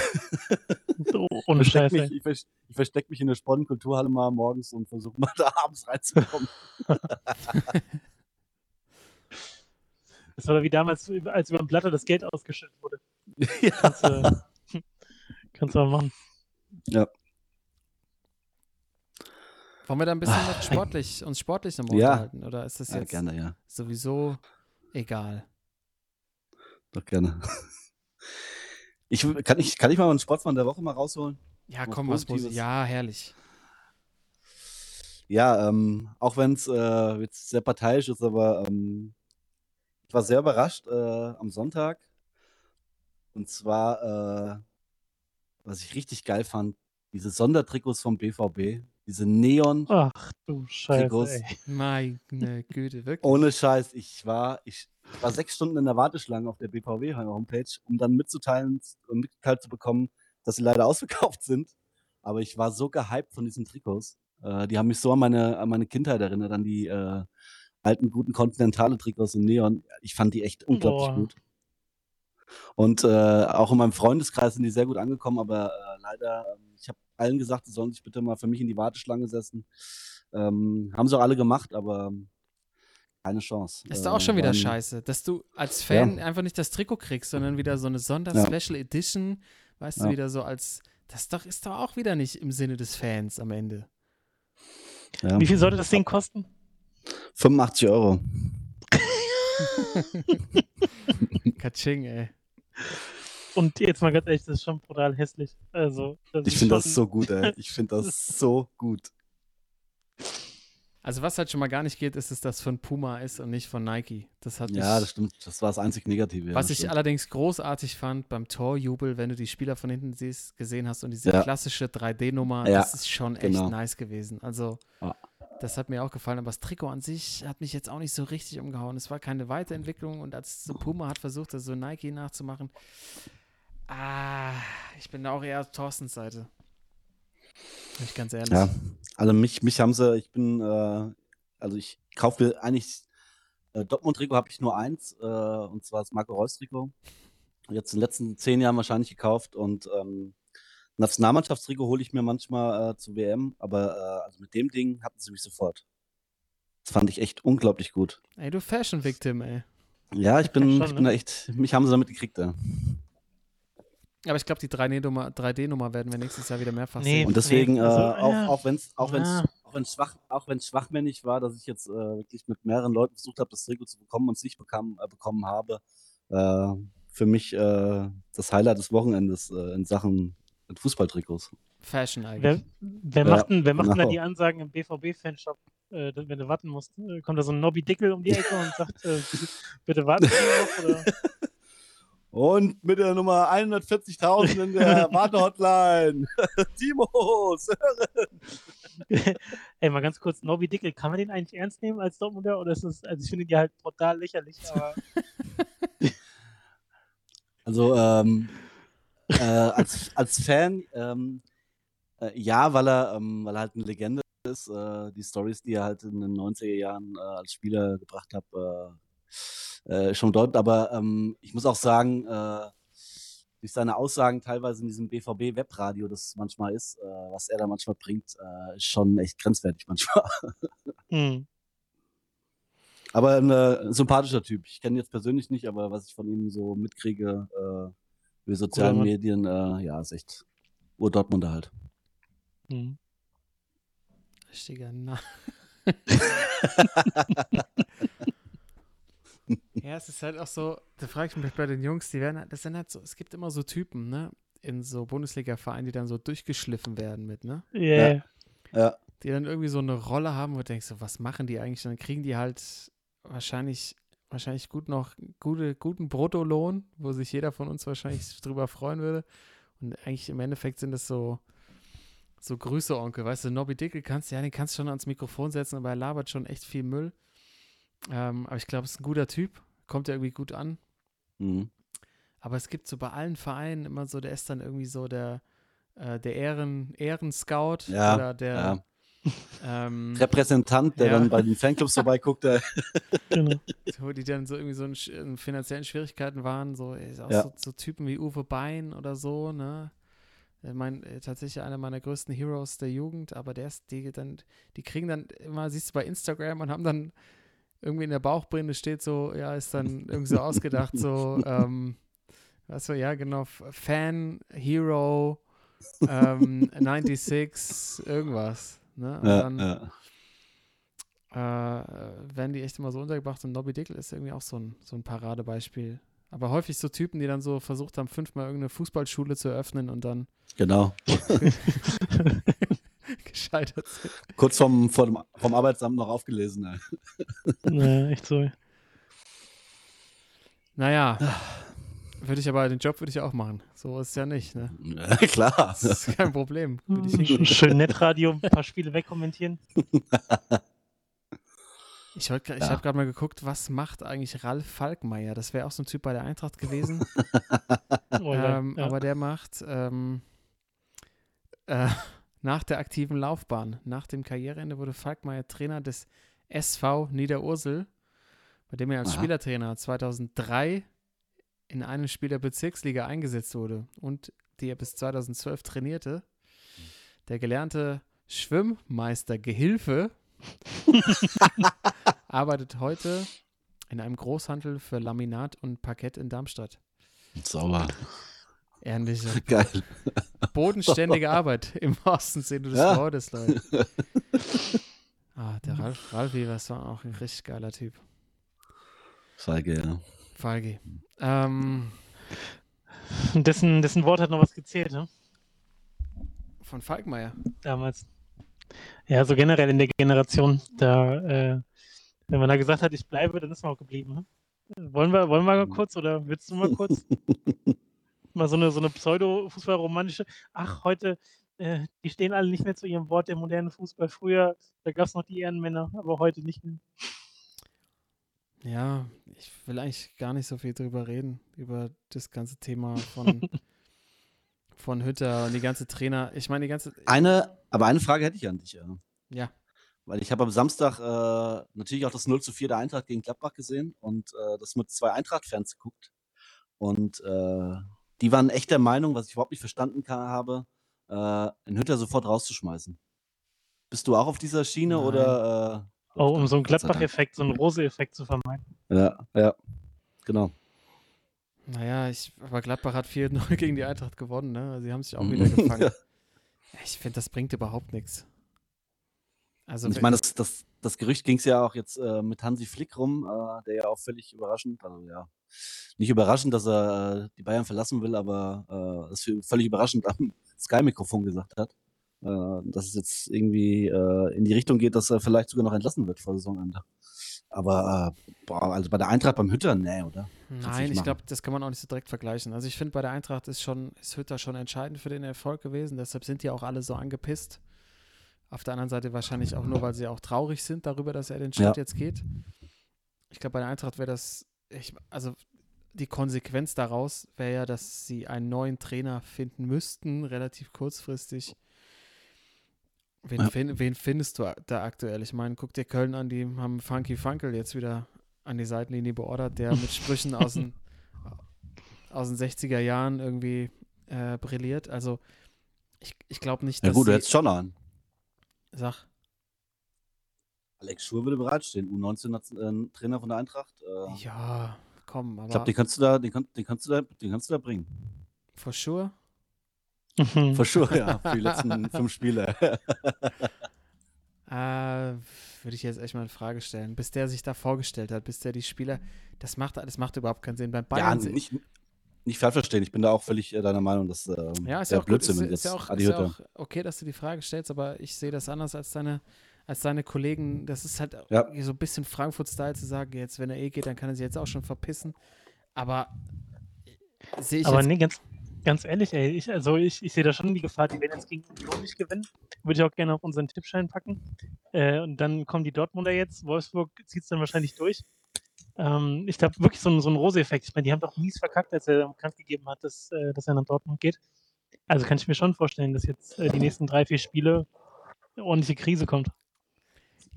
So, ohne Ich versteck Scheiße. mich, ich, vers ich verstecke mich in der Sporn-Kulturhalle mal morgens und versuche mal da abends reinzukommen. Das war wie damals, als über dem Blatter das Geld ausgeschüttet wurde. ja. Kannst du, kannst du mal machen. Wollen wir da ein bisschen Ah. noch sportlich, uns sportlich nochmal Ja. unterhalten? Oder ist das ja, jetzt gerne, ja. sowieso egal? Doch gerne. Ich, kann, ich, kann ich mal einen Sportsmann der Woche mal rausholen? Ja, Was komm, was Positives. Ja, herrlich. Ja, ähm, auch wenn es äh, jetzt sehr parteiisch ist, aber ähm, ich war sehr überrascht äh, am Sonntag. Und zwar, äh, was ich richtig geil fand, diese Sondertrikots vom BVB, diese Neon. Ach du Scheiße, Trikots. Meine Güte, wirklich. Ohne Scheiß, ich war, ich war sechs Stunden in der Warteschlange auf der BVW-Homepage, um dann mitzuteilen und mitgeteilt zu bekommen, dass sie leider ausverkauft sind. Aber ich war so gehypt von diesen Trikots. Äh, die haben mich so an meine, an meine Kindheit erinnert, an die äh, alten, guten kontinentale Trikots in Neon. Ich fand die echt unglaublich Boah. gut. Und äh, auch in meinem Freundeskreis sind die sehr gut angekommen, aber äh, leider, ähm, ich habe allen gesagt, sie sollen sich bitte mal für mich in die Warteschlange setzen. Ähm, haben sie auch alle gemacht, aber ähm, keine Chance. Ist doch auch schon wieder waren- scheiße, dass du als Fan einfach nicht das Trikot kriegst, sondern wieder so eine Sonder-Special Edition, weißt du, Ja. wieder so als. Das doch, ist doch auch wieder nicht im Sinne des Fans am Ende. Ja. Wie viel sollte das Ding kosten? 85 Euro. Katsching, ey. Und jetzt mal ganz ehrlich, das ist schon brutal hässlich. Also, das Ich finde das so gut, ey. Ich finde das so gut. Also, was halt schon mal gar nicht geht, ist, dass das von Puma ist und nicht von Nike. Das hat Ja, das stimmt. Das war das einzig Negative. Was ich stimmt. allerdings großartig fand beim Torjubel, wenn du die Spieler von hinten siehst, gesehen hast und diese Ja. klassische 3D-Nummer, Ja, das ist schon echt genau. nice gewesen. Also, Ja. das hat mir auch gefallen, aber das Trikot an sich hat mich jetzt auch nicht so richtig umgehauen. Es war keine Weiterentwicklung und als so Puma hat versucht, das so Nike nachzumachen, ah, ich bin da auch eher auf Thorstens Seite. Bin ich ganz ehrlich. Ja, also mich, mich haben sie, ich bin, äh, also ich kaufe mir eigentlich, äh, Dortmund-Trikot habe ich nur eins, äh, und zwar das Marco Reus-Trikot. Jetzt in den letzten zehn Jahren wahrscheinlich gekauft und ähm, Nationalmannschaftstrikot hole ich mir manchmal äh, zur WM, aber äh, also mit dem Ding hatten sie mich sofort. Das fand ich echt unglaublich gut. Ey, du Fashion-Victim, ey. Ja, ich bin, Schon, ich bin ne? da echt, mich haben sie damit gekriegt, ja. Aber ich glaube, die 3D-Nummer 3D-Nummer werden wir nächstes Jahr wieder mehrfach Nee, sehen. Und deswegen, Nee, also, äh, auch, ja. auch wenn es auch wenn's, Ja. auch wenn's schwach, auch wenn's schwachmännig war, dass ich jetzt äh, wirklich mit mehreren Leuten versucht habe, das Trikot zu bekommen und es nicht bekam, äh, bekommen habe, äh, für mich äh, das Highlight des Wochenendes äh, in Sachen Fußballtrikots. Fashion eigentlich. Wer, wer, macht denn, wer macht denn da genau. die Ansagen im BVB-Fanshop, äh, wenn du warten musst? Äh, Kommt da so ein Nobby Dickel um die Ecke und sagt, äh, bitte, bitte warten Sie noch? Oder? Und mit der Nummer 140.000 in der Wartehotline. Timo, Ey, mal ganz kurz, Nobby Dickel, kann man den eigentlich ernst nehmen als Dortmunder? Oder ist das, also ich finde die halt brutal lächerlich, aber Also ähm, äh, als, als Fan, ähm, äh, ja, weil er, ähm, weil er halt eine Legende ist. Äh, die Stories, die er halt in den 90er Jahren äh, als Spieler gebracht hat, äh, schon dort. Aber ähm, ich muss auch sagen, äh, durch seine Aussagen teilweise in diesem BVB-Webradio, das manchmal ist, äh, was er da manchmal bringt, äh, ist schon echt grenzwertig manchmal. hm. Aber ein äh, sympathischer Typ. Ich kenne ihn jetzt persönlich nicht, aber was ich von ihm so mitkriege äh, über sozialen Mann. Medien, äh, ja, ist echt Ur-Dortmunder halt. Hm. Richtiger Na. ja, es ist halt auch so, da frage ich mich bei den Jungs, die werden, halt- das sind halt so, es gibt immer so Typen, ne, in so Bundesliga-Vereinen, die dann so durchgeschliffen werden mit, ne, Yeah. Ja, die dann irgendwie so eine Rolle haben, wo du denkst, so, was machen die eigentlich? Und dann kriegen die halt wahrscheinlich, wahrscheinlich gut noch gute, guten Bruttolohn, wo sich jeder von uns wahrscheinlich drüber freuen würde. Und eigentlich im Endeffekt sind das so, so Grüße, Onkel. Weißt du, Nobby Dickel kannst ja, den kannst du schon ans Mikrofon setzen, aber er labert schon echt viel Müll. Ähm, aber ich glaube, es ist ein guter Typ. Kommt ja irgendwie gut an. mhm. Aber es gibt so bei allen Vereinen immer so, der ist dann irgendwie so der, äh, der Ehren, Ehrenscout Ja, oder der ja. ähm, Repräsentant, der Ja. dann bei den Fanclubs vorbeiguckt, der, Genau. wo die dann so irgendwie so in, finanziellen Schwierigkeiten waren, so, ey, auch Ja. so, so Typen wie Uwe Bein oder so, ne? Ich meine, tatsächlich einer meiner größten Heroes der Jugend, aber der ist, die dann, die kriegen dann immer, siehst du bei Instagram und haben dann irgendwie in der Bauchbinde steht so, ja, ist dann irgendwie so ausgedacht, so, ähm, was so, ja, genau, Fan, Hero, ähm, 96, irgendwas, ne? Und ja, dann, ja. äh, werden die echt immer so untergebracht und Nobby Dickel ist irgendwie auch so ein, so ein Paradebeispiel. Aber häufig so Typen, die dann so versucht haben, fünfmal irgendeine Fußballschule zu eröffnen und dann genau. gescheitert sind. Kurz vom, vom, vom Arbeitsamt noch aufgelesen. Ne? Nee, echt so. Naja, würde ich aber, den Job würde ich auch machen. So ist es ja nicht, ne? Ja, klar. Das ist kein Problem. Würde ich hingehen. Schön Netradio, ein paar Spiele wegkommentieren. Ich, gra- ich Ja. habe gerade mal geguckt, was macht eigentlich Ralf Falkmeier? Das wäre auch so ein Typ bei der Eintracht gewesen. Oh, ähm, ja. Aber der macht ähm, äh, nach der aktiven Laufbahn, nach dem Karriereende wurde Falkmeier Trainer des SV Niederursel, bei dem er als Aha. Spielertrainer 2003 in einem Spiel der Bezirksliga eingesetzt wurde und die er bis 2012 trainierte. Der gelernte Schwimmmeister Gehilfe arbeitet heute in einem Großhandel für Laminat und Parkett in Darmstadt. Sauber. Ähnliche Geil. bodenständige Arbeit im wahrsten Sinne des Ja. Wortes, Leute. Ah, der Ralf, Ralfi, das war auch ein richtig geiler Typ. Feige, ja. Falgi. Ähm, dessen, dessen Wort hat noch was gezählt, ne? von Falkmeier. Damals. Ja, so generell in der Generation, da, äh, wenn man da gesagt hat, ich bleibe, dann ist man auch geblieben. Ne? Wollen wir, wollen wir mal kurz oder willst du mal kurz? mal so eine, so eine pseudo-fußballromantische. Ach, heute, äh, die stehen alle nicht mehr zu ihrem Wort, der moderne Fußball. Früher, da gab es noch die Ehrenmänner, aber heute nicht mehr. Ja, ich will eigentlich gar nicht so viel drüber reden, über das ganze Thema von, von Hütter und die ganze Trainer. Ich meine, die ganze. Eine, aber eine Frage hätte ich an dich. Ja. Ja, Weil ich habe am Samstag äh, natürlich auch das 0 zu 4 der Eintracht gegen Gladbach gesehen und äh, das mit zwei Eintracht-Fans geguckt. Und äh, die waren echt der Meinung, was ich überhaupt nicht verstanden kann, habe, äh, den Hütter sofort rauszuschmeißen. Bist du auch auf dieser Schiene Nein. oder? Äh, Oh, um so einen. Gladbach-Effekt, so einen Rose-Effekt zu vermeiden. Ja, ja, genau. naja, ich, aber Gladbach hat 4-0 gegen die Eintracht gewonnen, ne? Sie haben sich auch Mhm. wieder gefangen. Ja. Ich finde, das bringt überhaupt nichts. Also, ich meine, das, das, das Gerücht ging es ja auch jetzt äh, mit Hansi Flick rum, äh, der ja auch völlig überraschend, also ja, nicht überraschend, dass er äh, die Bayern verlassen will, aber äh, das für- völlig überraschend am Sky-Mikrofon gesagt hat, äh, dass es jetzt irgendwie äh, in die Richtung geht, dass er vielleicht sogar noch entlassen wird vor Saisonende. Aber boah, also bei der Eintracht beim Hütter, nee, oder? Nein, ich glaube, das kann man auch nicht so direkt vergleichen. Also ich finde, bei der Eintracht ist schon, ist Hütter schon entscheidend für den Erfolg gewesen. Deshalb sind die auch alle so angepisst. Auf der anderen Seite wahrscheinlich auch nur, weil sie auch traurig sind darüber, dass er den Schritt Ja. jetzt geht. Ich glaube, bei der Eintracht wäre das, ich, also die Konsequenz daraus wäre ja, dass sie einen neuen Trainer finden müssten, relativ kurzfristig. Wen, Ja. fin- wen findest du da aktuell? Ich meine, guck dir Köln an, die haben Funky Funkel jetzt wieder an die Seitenlinie beordert, der mit Sprüchen aus den, aus den 60er Jahren irgendwie äh, brilliert. Also ich, ich glaube nicht, Ja dass gut, du hättest schon an. Sag, Alex Schur würde bereitstehen, U19-Trainer von der Eintracht. Äh, ja, komm, ich aber glaube, den kannst du da, den, kann, den kannst du da, den kannst du da bringen. for sure. Mhm. For sure, ja, für die letzten fünf Spiele. Äh, würde ich jetzt echt mal in Frage stellen. Bis der sich da vorgestellt hat, bis der die Spieler, das macht, das macht überhaupt keinen Sinn. Beim Ja, Bayern, se- nicht, nicht falsch verstehen. Ich bin da auch völlig äh, deiner Meinung, dass ähm, ja, ist ja auch gut, Blödsinn ist, mit ist, ja jetzt auch, ist auch okay, dass du die Frage stellst, aber ich sehe das anders als deine, als deine Kollegen. Das ist halt Ja. so ein bisschen Frankfurt-Style zu sagen, jetzt, wenn er eh geht, dann kann er sich jetzt auch schon verpissen. Aber sehe ich Aber jetzt, nee, ganz, ganz ehrlich, ey, ich, also ich, ich sehe da schon die Gefahr, die werden jetzt gegen Union nicht gewinnen. Würde ich auch gerne auf unseren Tippschein packen. Äh, und dann kommen die Dortmunder jetzt. Wolfsburg zieht es dann wahrscheinlich durch. Ähm, ich glaube wirklich so ein, so ein Rose-Effekt. Ich meine, die haben doch mies verkackt, als er bekannt gegeben hat, dass, äh, dass er nach Dortmund geht. Also kann ich mir schon vorstellen, dass jetzt äh, die nächsten drei, vier Spiele eine ordentliche Krise kommt.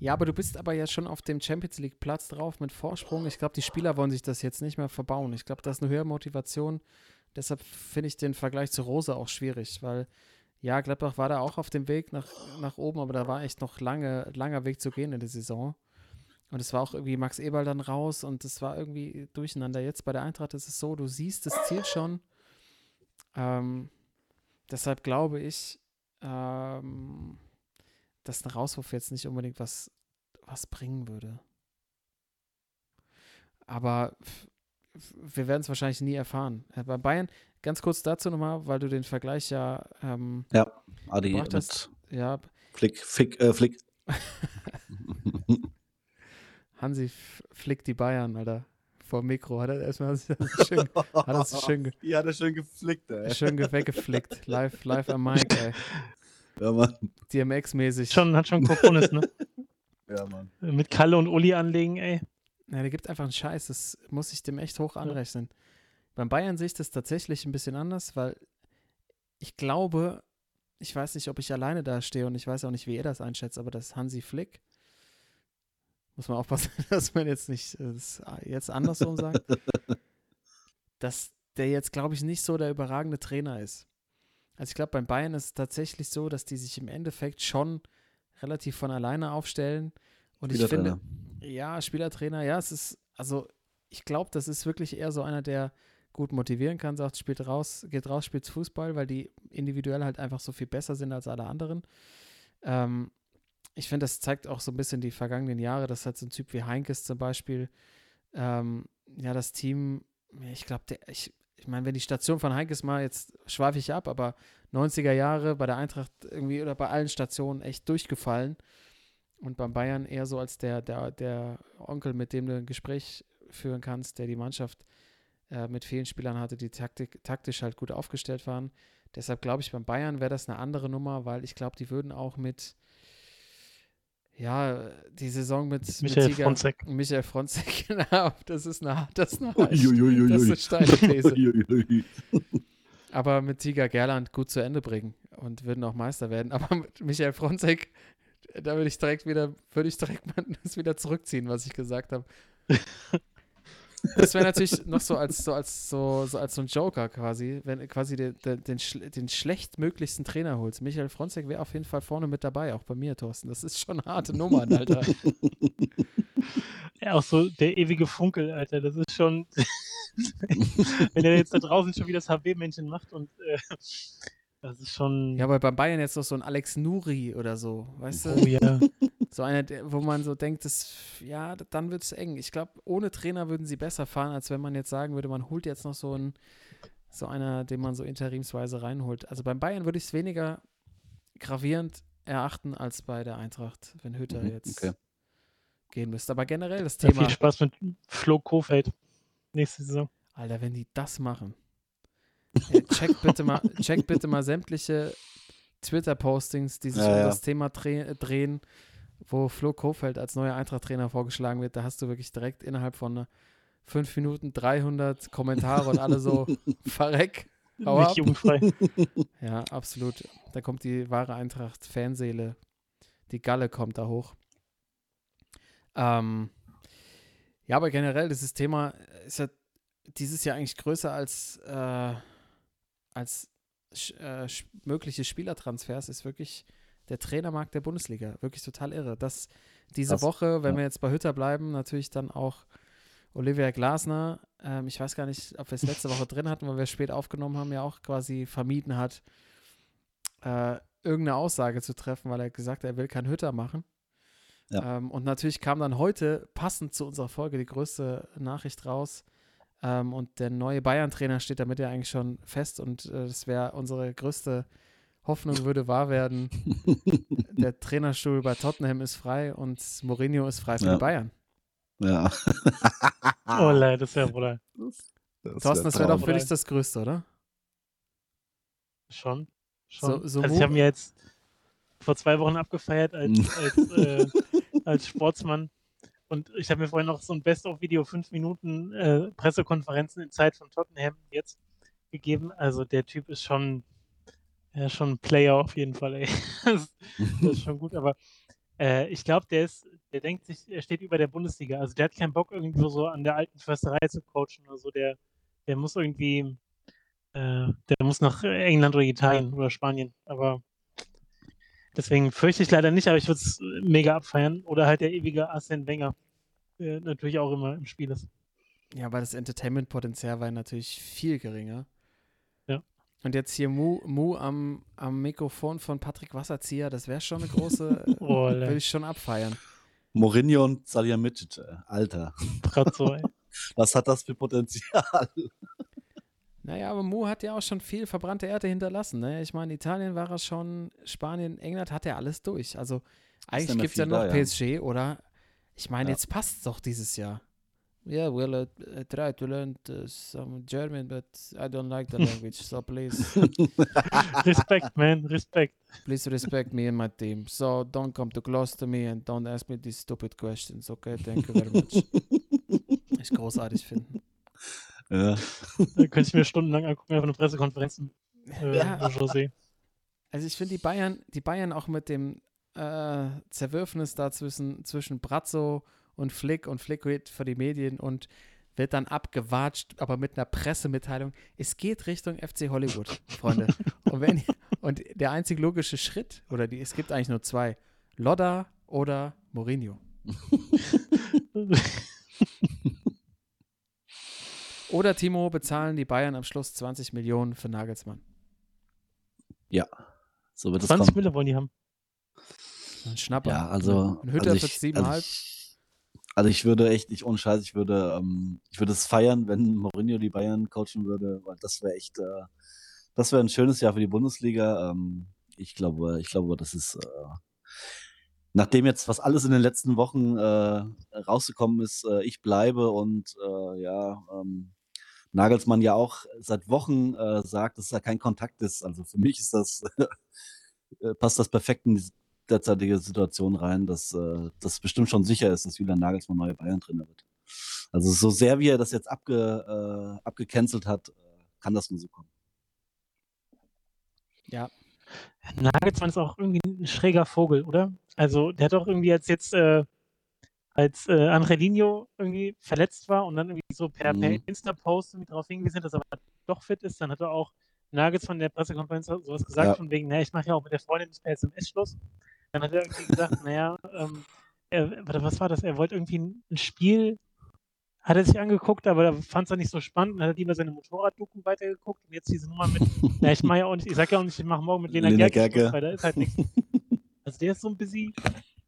Ja, aber du bist aber ja schon auf dem Champions League Platz drauf mit Vorsprung. Ich glaube, die Spieler wollen sich das jetzt nicht mehr verbauen. Ich glaube, das ist eine höhere Motivation. Deshalb finde ich den Vergleich zu Rose auch schwierig, weil ja, Gladbach war da auch auf dem Weg nach, nach oben, aber da war echt noch lange, langer Weg zu gehen in der Saison. Und es war auch irgendwie Max Eberl dann raus und es war irgendwie durcheinander. Jetzt bei der Eintracht ist es so, du siehst das Ziel schon. Ähm, deshalb glaube ich, ähm, dass ein Rauswurf jetzt nicht unbedingt was, was bringen würde. Aber wir werden es wahrscheinlich nie erfahren. Äh, Bei Bayern, ganz kurz dazu nochmal, weil du den Vergleich ja, ähm, Ja, Adi mit ja, Flick, Fick, äh, Flick. Hansi flickt die Bayern, Alter. Vor dem Mikro. Hat er erstmal hat er schön, hat er schön, ge- Ja, hat er schön geflickt, ey. schön ge- weggeflickt. Live, live am Mic, ey. Ja, Mann. DMX-mäßig. Schon, hat schon Kokonis, ne? Ja, Mann. Mit Kalle und Uli anlegen, ey. Ja, der gibt einfach einen Scheiß. Das muss ich dem echt hoch anrechnen. Beim Bayern sehe ich das tatsächlich ein bisschen anders, weil ich glaube, ich weiß nicht, ob ich alleine da stehe und ich weiß auch nicht, wie ihr das einschätzt, aber das Hansi Flick, muss man aufpassen, dass man jetzt nicht äh, das jetzt andersrum sagt, dass der jetzt, glaube ich, nicht so der überragende Trainer ist. Also ich glaube, beim Bayern ist es tatsächlich so, dass die sich im Endeffekt schon relativ von alleine aufstellen. Und ich finde, ja, Spielertrainer, ja, es ist, also ich glaube, das ist wirklich eher so einer, der gut motivieren kann, sagt, spielt raus, geht raus, spielt Fußball, weil die individuell halt einfach so viel besser sind als alle anderen. Ähm, ich finde, das zeigt auch so ein bisschen die vergangenen Jahre, dass halt so ein Typ wie Heinkes zum Beispiel, ähm, ja, das Team, ich glaube, ich, ich meine, wenn die Station von Heinkes mal, jetzt schweife ich ab, aber 90er Jahre bei der Eintracht irgendwie oder bei allen Stationen echt durchgefallen. Und beim Bayern eher so als der, der, der Onkel, mit dem du ein Gespräch führen kannst, der die Mannschaft äh, mit vielen Spielern hatte, die Taktik, taktisch halt gut aufgestellt waren. Deshalb glaube ich, beim Bayern wäre das eine andere Nummer, weil ich glaube, die würden auch mit, ja, die Saison mit Michael mit Tiger, Fronzek. Michael Fronzek, genau, das ist eine, das ist eine, das Uiuiuiui. ist eine steile These. Uiuiui. aber mit Tiger Gerland gut zu Ende bringen und würden auch Meister werden. Aber mit Michael Fronzek, da würde ich direkt wieder, würde ich direkt mal das wieder zurückziehen, was ich gesagt habe. Das wäre natürlich noch so als so als so, so als so ein Joker quasi, wenn quasi den, den, den, den schlechtmöglichsten Trainer holst. Michael Fronzek wäre auf jeden Fall vorne mit dabei, auch bei mir, Thorsten. Das ist schon harte Nummern, Alter. Ja, auch so der ewige Funkel, Alter. Das ist schon. Wenn er jetzt da draußen schon wieder das HB-Männchen macht und äh, das ist schon. Ja, aber bei Bayern jetzt noch so ein Alex Nuri oder so, weißt du? oh ja. So einer, wo man so denkt, das, ja, dann wird es eng. Ich glaube, ohne Trainer würden sie besser fahren, als wenn man jetzt sagen würde, man holt jetzt noch so einen, so einer, den man so interimsweise reinholt. Also beim Bayern würde ich es weniger gravierend erachten als bei der Eintracht, wenn Hütter Mhm, jetzt okay. gehen müsste. Aber generell das Ja, Thema, viel Spaß mit Flo Kofeld nächste Saison. Alter, wenn die das machen, ey, check bitte mal, check bitte mal sämtliche Twitter-Postings, die sich Ja, um ja. das Thema dreh, drehen, wo Flo Kofeld als neuer Eintracht-Trainer vorgeschlagen wird. Da hast du wirklich direkt innerhalb von äh, fünf Minuten 300 Kommentare und alle so verreck. Hau Nicht ab. jugendfrei. Ja, absolut. Da kommt die wahre Eintracht-Fanseele. Die Galle kommt da hoch. Ähm, ja, aber generell, dieses Thema ist ja dieses Jahr eigentlich größer als, äh, als äh, mögliche Spielertransfers, ist wirklich der Trainermarkt der Bundesliga. Wirklich total irre. Dass diese Krass, Woche, wenn ja. wir jetzt bei Hütter bleiben, natürlich dann auch Olivia Glasner, ähm, ich weiß gar nicht, ob wir es letzte Woche drin hatten, weil wir es spät aufgenommen haben, ja auch quasi vermieden hat, äh, irgendeine Aussage zu treffen, weil er gesagt hat, er will keinen Hütter machen. Ja. Ähm, und natürlich kam dann heute, passend zu unserer Folge, die größte Nachricht raus. Ähm, und der neue Bayern-Trainer steht damit ja eigentlich schon fest. Und äh, das wäre unsere größte Hoffnung, würde wahr werden. der Trainerstuhl bei Tottenham ist frei und Mourinho ist frei für Ja. die Bayern. Ja. Oh, leid, das wäre wohl Das Thorsten, das wäre doch für dich das Größte, oder? schon. schon. So- so also ich habe mir jetzt vor zwei Wochen abgefeiert als, als, äh, als Sportsmann. Und ich habe mir vorhin noch so ein Best-of-Video, fünf Minuten äh, Pressekonferenzen in Zeit von Tottenham jetzt gegeben. Also der Typ ist schon, ja, schon ein Player auf jeden Fall, ey. das, das ist schon gut, aber äh, ich glaube, der ist, der denkt sich, er steht über der Bundesliga. Also der hat keinen Bock, irgendwo so an der alten Försterei zu coachen oder so. Der, der muss irgendwie, äh, der muss nach England oder Italien oder Spanien. Aber deswegen fürchte ich leider nicht, aber ich würde es mega abfeiern. Oder halt der ewige Arsene Wenger, der natürlich auch immer im Spiel ist. Ja, aber das Entertainment-Potenzial war natürlich viel geringer. Ja. Und jetzt hier Mu, Mu am, am Mikrofon von Patrick Wasserzieher, das wäre schon eine große, äh, Oh, würde ich schon abfeiern. Mourinho und Salihamidzic, ey. Alter. Gerade so, ey. Was hat das für Potenzial? Naja, aber Mu hat ja auch schon viel verbrannte Erde hinterlassen. Ne? Ich meine, Italien war er schon, Spanien, England hat er alles durch. Also eigentlich gibt es ja noch da, ja. PSG oder ich meine, Ja. jetzt passt es doch dieses Jahr. Yeah, well, I, I try to learn uh, some German, but I don't like the language. So please, Respekt, man, Respekt. please respect me and my team. So don't come too close to me and don't ask me these stupid questions. Okay, thank you very much. Ich großartig finden. Ja. Da könnte ich mir stundenlang angucken, auf eine Pressekonferenz äh, Ja. José. Also ich finde die Bayern, die Bayern auch mit dem äh, Zerwürfnis da zwischen, zwischen Brazzo und Flick und Flick wird für die Medien und wird dann abgewatscht, aber mit einer Pressemitteilung. Es geht Richtung FC Hollywood, Freunde. und, wenn, und der einzig logische Schritt, oder die, es gibt eigentlich nur zwei, Lodda oder Mourinho. Oder Timo bezahlen die Bayern am Schluss 20 Millionen für Nagelsmann. So wird es 20 kommen. Mille wollen die haben. Ein Schnapper. Ja, also. Ein Hütter also für ich, siebeneinhalb. Also ich, also ich würde echt, ich ohne Scheiß, ich würde, ähm, ich würde es feiern, wenn Mourinho die Bayern coachen würde, weil das wäre echt, äh, das wäre ein schönes Jahr für die Bundesliga. Ähm, ich glaube, ich glaube, das ist, äh, nachdem jetzt was alles in den letzten Wochen äh, rausgekommen ist, äh, ich bleibe und äh, ja, ähm, Nagelsmann ja auch seit Wochen äh, sagt, dass da kein Kontakt ist. Also für mich ist das, äh, passt das perfekt in die derzeitige Situation rein, dass äh, das bestimmt schon sicher ist, dass Julian Nagelsmann neue Bayern-Trainer wird. Also so sehr wie er das jetzt abge, äh, abgecancelt hat, äh, kann das nur so kommen. Ja, Nagelsmann ist auch irgendwie ein schräger Vogel, oder? Also, der hat doch irgendwie als jetzt, äh, als äh, Angelino irgendwie verletzt war und dann irgendwie so per, per Mhm. Insta-Post irgendwie darauf hingewiesen dass er doch fit ist, dann hat er auch Nagelsmann in der Pressekonferenz sowas gesagt, Ja. von wegen, naja, ich mache ja auch mit der Freundin das per SMS Schluss. Dann hat er irgendwie gesagt, naja, ähm, er, was war das? Er wollte irgendwie ein, Spiel, hat er sich angeguckt, aber er fand es dann nicht so spannend, dann hat er lieber seine Motorraddoku weitergeguckt und jetzt diese Nummer mit, na, ich mache ja auch nicht, ich sag ja auch nicht, ich mache morgen mit Lena, Lena Gerke, Gerke. Schluss, weil da ist halt nichts. Also der ist so ein bisschen,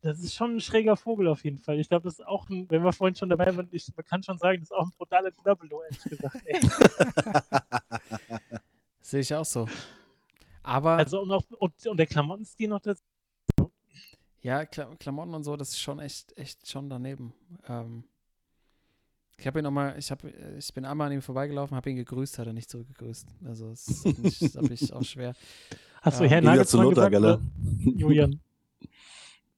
das ist schon ein schräger Vogel auf jeden Fall. Ich glaube, das ist auch, ein, wenn wir vorhin schon dabei waren, ich, man kann schon sagen, das ist auch ein brutaler Diablo, ehrlich gesagt. Ey. sehe ich auch so. Aber Also und, auch, und, und der Klamottenstil noch dazu. ja, Kla Klamotten und so, das ist schon echt, echt schon daneben. Ähm, ich habe ihn noch mal, ich, hab, ich bin einmal an ihm vorbeigelaufen, habe ihn gegrüßt, hat er nicht zurückgegrüßt. Also das habe ich auch schwer. Achso, Ja, Herr Liga zu Nagelsmann Lothar, gesagt? Julian.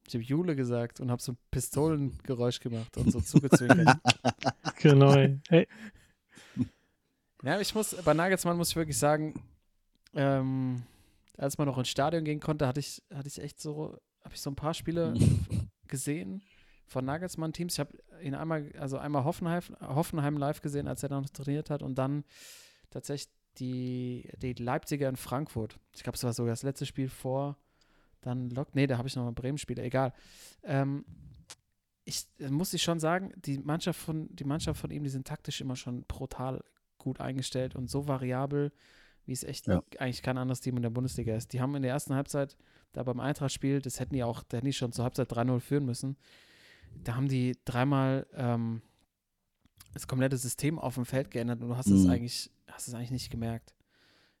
Ich habe Jule gesagt und habe so ein Pistolengeräusch gemacht und so zugezwinkert. Genau. ey. Hey, Ja, ich muss, bei Nagelsmann muss ich wirklich sagen, ähm, als man noch ins Stadion gehen konnte, hatte ich, hatte ich echt so, habe ich so ein paar Spiele gesehen von Nagelsmann-Teams. Ich habe ihn einmal, also einmal Hoffenheim, Hoffenheim live gesehen, als er noch trainiert hat und dann tatsächlich die, die Leipziger in Frankfurt. Ich glaube, es war sogar das letzte Spiel vor dann Lok. Nee, da habe ich noch ein Bremen-Spiel, egal. Ähm, ich äh, muss ich schon sagen, die Mannschaft von, die Mannschaft von ihm, die sind taktisch immer schon brutal gut eingestellt und so variabel, wie es echt Ja. eigentlich kein anderes Team in der Bundesliga ist. Die haben in der ersten Halbzeit, da beim Eintracht-Spiel, das hätten die auch, da hätten die schon zur Halbzeit 3-0 führen müssen. Da haben die dreimal ähm, das komplette System auf dem Feld geändert und du hast es Mhm. eigentlich, hast es eigentlich nicht gemerkt,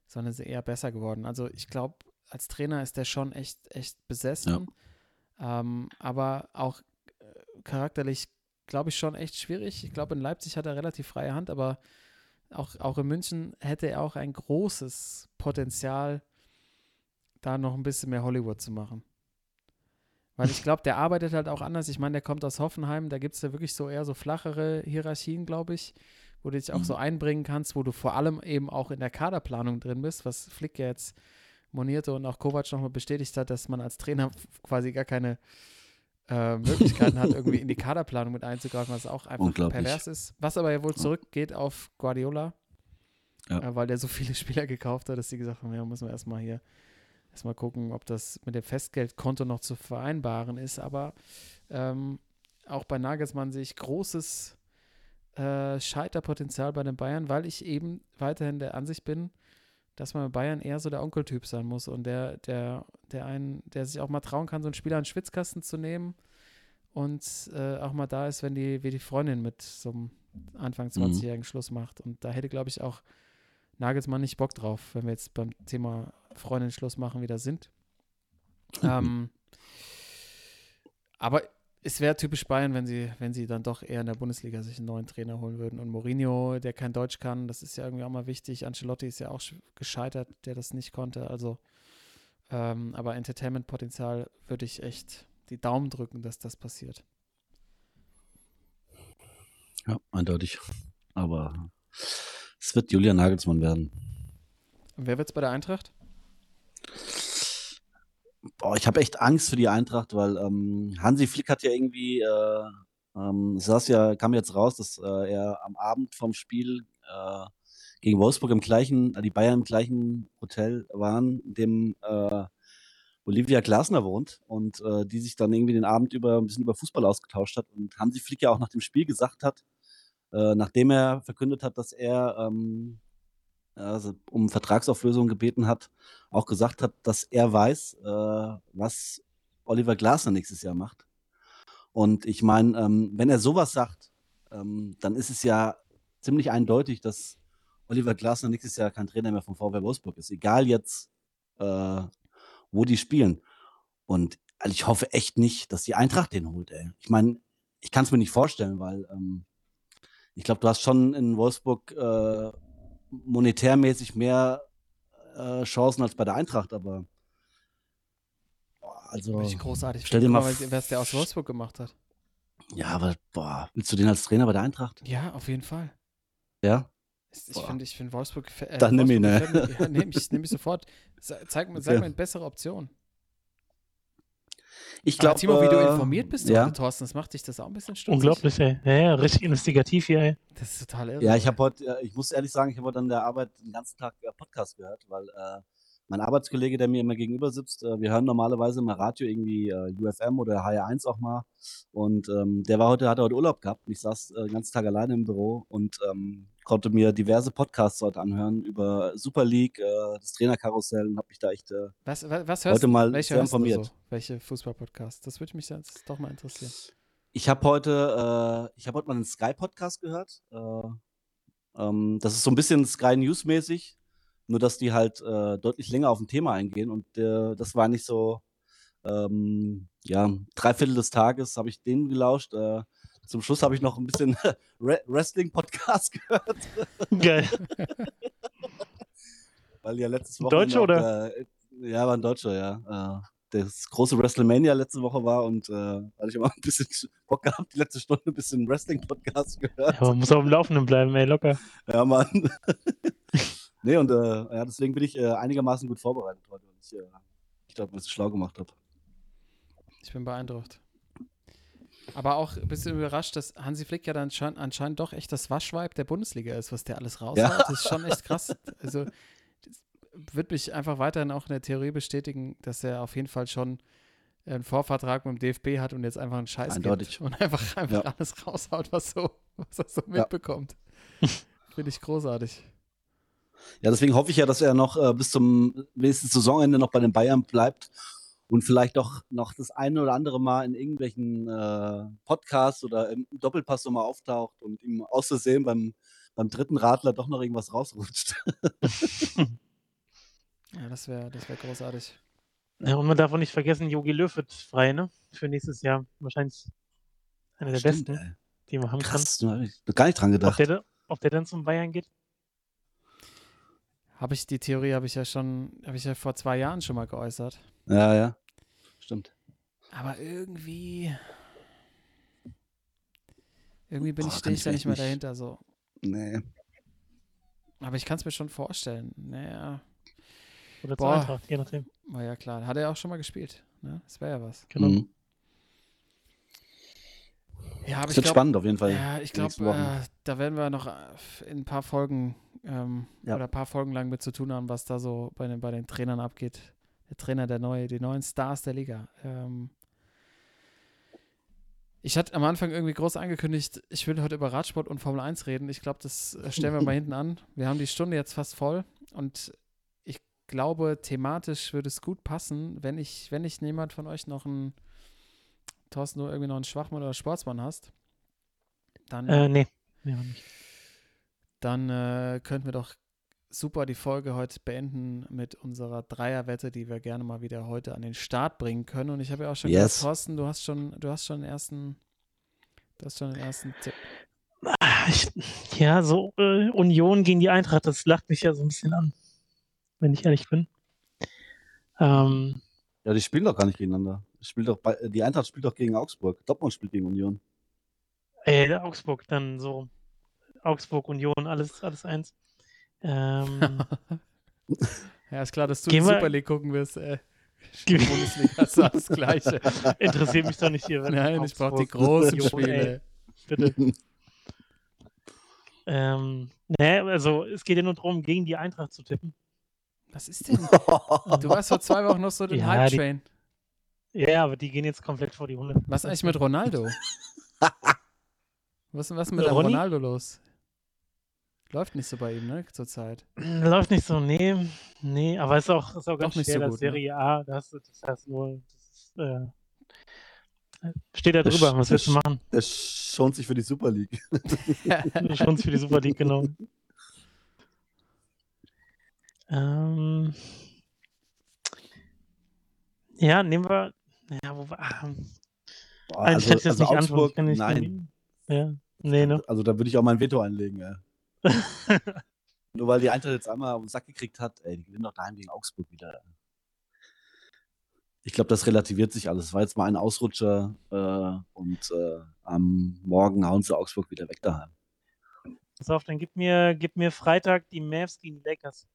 sondern es ist eher besser geworden. Also ich glaube, als Trainer ist der schon echt, echt besessen. Ähm, aber auch äh, charakterlich, glaube ich, schon echt schwierig. Ich glaube, in Leipzig hat er relativ freie Hand, aber auch, auch in München hätte er auch ein großes Potenzial, da noch ein bisschen mehr Hollywood zu machen. Weil ich glaube, der arbeitet halt auch anders. Ich meine, der kommt aus Hoffenheim, da gibt es ja wirklich so eher so flachere Hierarchien, glaube ich, wo du dich auch Mhm. so einbringen kannst, wo du vor allem eben auch in der Kaderplanung drin bist, was Flick ja jetzt monierte und auch Kovac nochmal bestätigt hat, dass man als Trainer quasi gar keine äh, Möglichkeiten hat, irgendwie in die Kaderplanung mit einzugreifen, was auch einfach pervers ist. Was aber ja wohl zurückgeht auf Guardiola, Ja. äh, weil der so viele Spieler gekauft hat, dass sie gesagt haben, ja, müssen wir erstmal hier erstmal gucken, ob das mit dem Festgeldkonto noch zu vereinbaren ist. Aber ähm, auch bei Nagelsmann sehe ich großes äh, Scheiterpotenzial bei den Bayern, weil ich eben weiterhin der Ansicht bin, dass man bei Bayern eher so der Onkeltyp sein muss und der, der, der einen, der sich auch mal trauen kann, so einen Spieler in den Schwitzkasten zu nehmen und äh, auch mal da ist, wenn die, wie die Freundin mit so einem Anfang 20-jährigen Schluss macht. Und da hätte, glaube ich, auch Nagelsmann nicht Bock drauf, wenn wir jetzt beim Thema Freundin Schluss machen wieder sind. ähm, aber es wäre typisch Bayern, wenn sie, wenn sie dann doch eher in der Bundesliga sich einen neuen Trainer holen würden. Und Mourinho, der kein Deutsch kann, das ist ja irgendwie auch mal wichtig. Ancelotti ist ja auch sch- gescheitert, der das nicht konnte. Also, ähm, aber Entertainment-Potenzial würde ich echt die Daumen drücken, dass das passiert. Ja, eindeutig. Aber es wird Julian Nagelsmann werden. Und wer wird's bei der Eintracht? Boah, ich habe echt Angst für die Eintracht, weil ähm, Hansi Flick hat ja irgendwie, äh, ähm, saß ja, kam jetzt raus, dass äh, er am Abend vom Spiel äh, gegen Wolfsburg im gleichen, äh, die Bayern im gleichen Hotel waren, in dem äh, Olivia Glasner wohnt und äh, die sich dann irgendwie den Abend über ein bisschen über Fußball ausgetauscht hat und Hansi Flick ja auch nach dem Spiel gesagt hat, nachdem er verkündet hat, dass er ähm, also um Vertragsauflösung gebeten hat, auch gesagt hat, dass er weiß, äh, was Oliver Glasner nächstes Jahr macht. Und ich meine, ähm, wenn er sowas sagt, ähm, dann ist es ja ziemlich eindeutig, dass Oliver Glasner nächstes Jahr kein Trainer mehr vom VW Wolfsburg ist. Egal jetzt, äh, wo die spielen. Und also ich hoffe echt nicht, dass die Eintracht den holt, ey. Ich meine, ich kann es mir nicht vorstellen, weil ähm, ich glaube, du hast schon in Wolfsburg äh, monetärmäßig mehr äh, Chancen als bei der Eintracht, aber boah, also ich großartig stell dir mal weil wer es der aus Wolfsburg gemacht hat. ja, aber boah, willst du den als Trainer bei der Eintracht? Ja, auf jeden Fall. Ja? Ich ich finde, ich finde Wolfsburg. Äh, Dann nimm ihn, Wolfsburg ne? Ja, nehme ich, nehm ich sofort. Zeig, mir- sag Okay. mir eine bessere Option. Ich glaube, Timo, wie du äh, informiert bist, ja. Thorsten, das macht dich das auch ein bisschen stutzig. Unglaublich, ey. Ja, ja, richtig investigativ hier, ey. Das ist total irre. Ja, ich habe heute, äh, ich muss ehrlich sagen, ich habe heute an der Arbeit den ganzen Tag äh, Podcast gehört, weil äh, mein Arbeitskollege, der mir immer gegenüber sitzt, äh, wir hören normalerweise immer Radio, irgendwie äh, UFM oder HR1 auch mal. Und ähm, der war heute, hat heute Urlaub gehabt und ich saß äh, den ganzen Tag alleine im Büro und ähm, konnte mir diverse Podcasts heute anhören über Super League, äh, das Trainerkarussell und habe mich da echt äh, Was, was, was hörst heute mal Welche sehr informiert. So? Welche Fußballpodcasts? Das würde mich jetzt doch mal interessieren. Ich habe heute, äh, ich habe heute mal einen Sky-Podcast gehört. Äh, ähm, das ist so ein bisschen Sky News-mäßig, nur dass die halt äh, deutlich länger auf ein Thema eingehen und äh, das war nicht so, ähm, ja, drei Viertel des Tages habe ich denen gelauscht. Zum Schluss habe ich noch ein bisschen Re Wrestling-Podcast gehört, Geil. weil ja letztes Ein Woche Deutscher, oder? Äh, ja, war ein Deutscher, ja. Äh, das große WrestleMania letzte Woche war und äh, hatte ich immer ein bisschen Bock gehabt, die letzte Stunde ein bisschen Wrestling-Podcast gehört. Ja, man muss auf dem Laufenden bleiben, ey, locker. Ja, Mann. nee, und äh, ja, deswegen bin ich äh, einigermaßen gut vorbereitet heute, weil ich, äh, ich glaube, was ich schlau gemacht habe. Ich bin beeindruckt. Aber auch ein bisschen überrascht, dass Hansi Flick ja dann anschein- anscheinend doch echt das Waschweib der Bundesliga ist, was der alles raushaut. Ja. Das ist schon echt krass. Also wird mich einfach weiterhin auch in der Theorie bestätigen, dass er auf jeden Fall schon einen Vorvertrag mit dem DFB hat und jetzt einfach einen Scheiß Eindeutig. und einfach, einfach Ja. alles raushaut, was, so, was er so Ja. mitbekommt. Finde ich großartig. Ja, deswegen hoffe ich ja, dass er noch äh, bis zum nächsten Saisonende noch bei den Bayern bleibt und vielleicht doch noch das eine oder andere Mal in irgendwelchen äh, Podcasts oder im Doppelpass nochmal auftaucht und ihm aus Versehen beim, beim dritten Radler doch noch irgendwas rausrutscht. Ja, das wäre das wär großartig. Ja, und man darf auch nicht vergessen, Jogi Löw wird frei, ne? Für nächstes Jahr. Wahrscheinlich einer der Stimmt, besten, ey. die man haben Krass, da hab ich gar nicht dran kann. Ob gedacht. der, ob der dann zum Bayern geht? Habe ich die Theorie, habe ich ja schon, habe ich ja vor zwei Jahren schon mal geäußert. Ja, ja. Stimmt. Aber irgendwie. Irgendwie bin Boah, ich, stehe ich da nicht mehr nicht- dahinter so. Nee. Aber ich kann es mir schon vorstellen. Naja, Oder zur. Eintracht, je nachdem. war ja klar. Hat er auch schon mal gespielt. Ne? Das wäre ja was. Genau. Mhm. Ja, aber Das ich wird glaube, spannend auf jeden Fall. ja, ich glaube, äh, da werden wir noch äh, in ein paar Folgen ähm, Ja. oder ein paar Folgen lang mit zu tun haben, was da so bei den, bei den Trainern abgeht. Der Trainer, der neue, die neuen Stars der Liga. Ähm, ich hatte am Anfang irgendwie groß angekündigt, ich will heute über Radsport und Formel 1 reden. Ich glaube, das äh, stellen wir mal hinten an. Wir haben die Stunde jetzt fast voll und ich glaube, thematisch würde es gut passen, wenn ich, wenn nicht jemand von euch noch einen, Thorsten, du irgendwie noch einen Schwachmann oder Sportsmann hast, dann Äh, nee. nee nicht. dann äh, könnten wir doch super die Folge heute beenden mit unserer Dreierwette, die wir gerne mal wieder heute an den Start bringen können. Und ich habe ja auch schon Yes. gesagt, Thorsten, du hast schon, du hast schon den ersten, du hast schon den ersten Tipp. Ah, Ich, ja, so äh, Union gegen die Eintracht, das lacht mich ja so ein bisschen an, wenn ich ehrlich bin. Ähm, Ja, die spielen doch gar nicht gegeneinander. Die, spielt doch bei, die Eintracht spielt doch gegen Augsburg. Dortmund spielt gegen Union. äh, Augsburg, dann so Augsburg, Union, alles, alles eins. Ähm, Ja, ist klar, dass du wir- Super League gucken wirst. Äh, Bundesliga ist alles Gleiche. interessiert mich doch nicht hier. Nein, ich brauche die großen Spiele. bitte. Ähm, ne, also es geht ja nur darum, gegen die Eintracht zu tippen. Was ist denn? Du warst vor zwei Wochen noch so den Ja, Hype-Train. Ja, aber die gehen jetzt komplett vor die Hunde. Was ist eigentlich mit Ronaldo? Was, was ist mit? Ronaldo los? Läuft nicht so bei ihm, ne, zurzeit. Läuft nicht so, nee, nee, aber ist auch, ist auch ganz Doch nicht schwer, so das gut, ne? Serie A, da hast du, das heißt nur, das ist, äh, steht da Das drüber, sch- was willst du das machen? Der schont sich für die Super League. Schon für die Super League, genau. Ähm, ja, nehmen wir, ja, wo wir, ah, Boah, hätte ich das nicht antworten, ich Augsburg, kann nicht, nein. ja, nee, ne? Also da würde ich auch mein Veto einlegen. Ey. Nur weil die Eintracht jetzt einmal auf den Sack gekriegt hat, ey, die gewinnen doch daheim gegen Augsburg wieder. Ich glaube, das relativiert sich alles. War jetzt mal ein Ausrutscher äh, und äh, am Morgen hauen sie Augsburg wieder weg daheim. Pass auf, dann gib mir, gib mir Freitag die Mavs gegen die Lakers.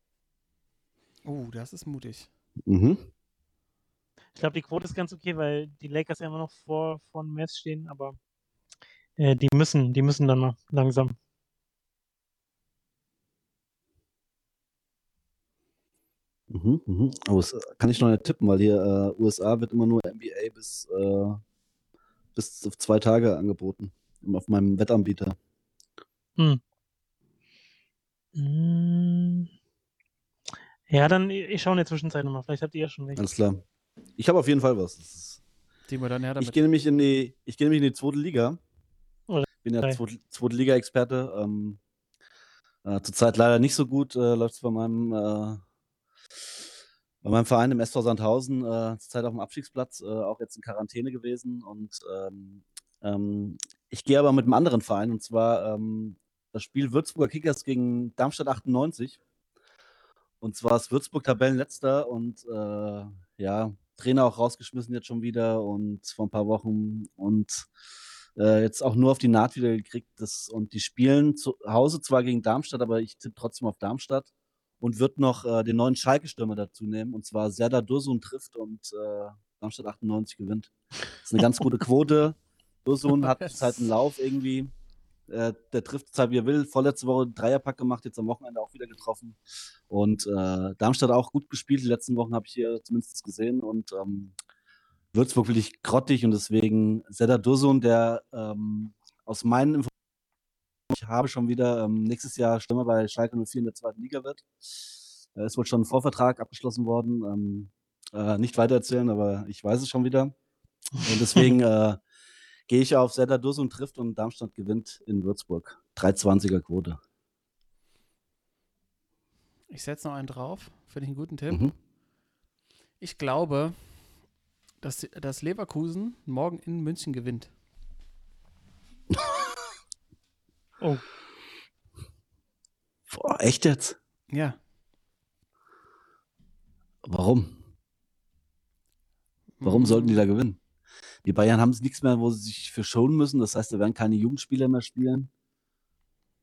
Uh, das ist mutig. Mhm. Ich glaube, die Quote ist ganz okay, weil die Lakers ja immer noch vor, vor den Mavs stehen, aber äh, die müssen, die müssen dann mal langsam. Mhm, mhm. Aber das kann ich noch nicht tippen, weil hier äh, USA wird immer nur NBA bis, äh, bis auf zwei Tage angeboten. Auf meinem Wettanbieter. Hm. Mm. Ja, dann ich schaue in der Zwischenzeit nochmal. Vielleicht habt ihr ja schon welche. Alles klar. Ich habe auf jeden Fall was. Ist, Timo, dann her ich damit. gehe nämlich in die, ich gehe nämlich in die zweite Liga. Oder Bin ja zweite, zweite Liga-Experte. Ähm, äh, zurzeit leider nicht so gut. Äh, Läuft es bei meinem, äh, bei meinem Verein im SV Sandhausen. Äh, zurzeit auf dem Abstiegsplatz, äh, auch jetzt in Quarantäne gewesen. Und ähm, ähm, ich gehe aber mit einem anderen Verein. Und zwar ähm, das Spiel Würzburger Kickers gegen Darmstadt 98. Und zwar ist Würzburg Tabellenletzter und äh, ja, Trainer auch rausgeschmissen jetzt schon wieder und vor ein paar Wochen und äh, jetzt auch nur auf die Naht wieder gekriegt. Das, und die spielen zu Hause zwar gegen Darmstadt, aber ich tippe trotzdem auf Darmstadt und wird noch äh, den neuen Schalke-Stürmer dazu nehmen und zwar Serdar Dursun trifft und äh, Darmstadt 98 gewinnt. Das ist eine ganz gute Quote. Dursun hat zurzeit einen Lauf irgendwie. Äh, der trifft zurzeit, wie er will. Vorletzte Woche einen Dreierpack gemacht, jetzt am Wochenende auch wieder getroffen. Und äh, Darmstadt auch gut gespielt. Die letzten Wochen habe ich hier zumindest gesehen. Und ähm, Würzburg will ich grottig und deswegen Serdar Dursun, der ähm, aus meinen Informationen, habe schon wieder ähm, nächstes Jahr Stürmer bei Schalke 04 in der zweiten Liga wird. Da ist wohl schon ein Vorvertrag abgeschlossen worden. Ähm, äh, nicht weitererzählen, aber ich weiß es schon wieder. Und deswegen äh, gehe ich auf Serdar Dursun trifft und Darmstadt gewinnt in Würzburg. 320er Quote. Ich setze noch einen drauf. Finde ich einen guten Tipp. Mhm. Ich glaube, dass, dass Leverkusen morgen in München gewinnt. Oh, Boah, echt jetzt? Ja. Warum? Warum sollten die da gewinnen? Die Bayern haben nichts mehr, wo sie sich für schonen müssen. Das heißt, da werden keine Jugendspieler mehr spielen.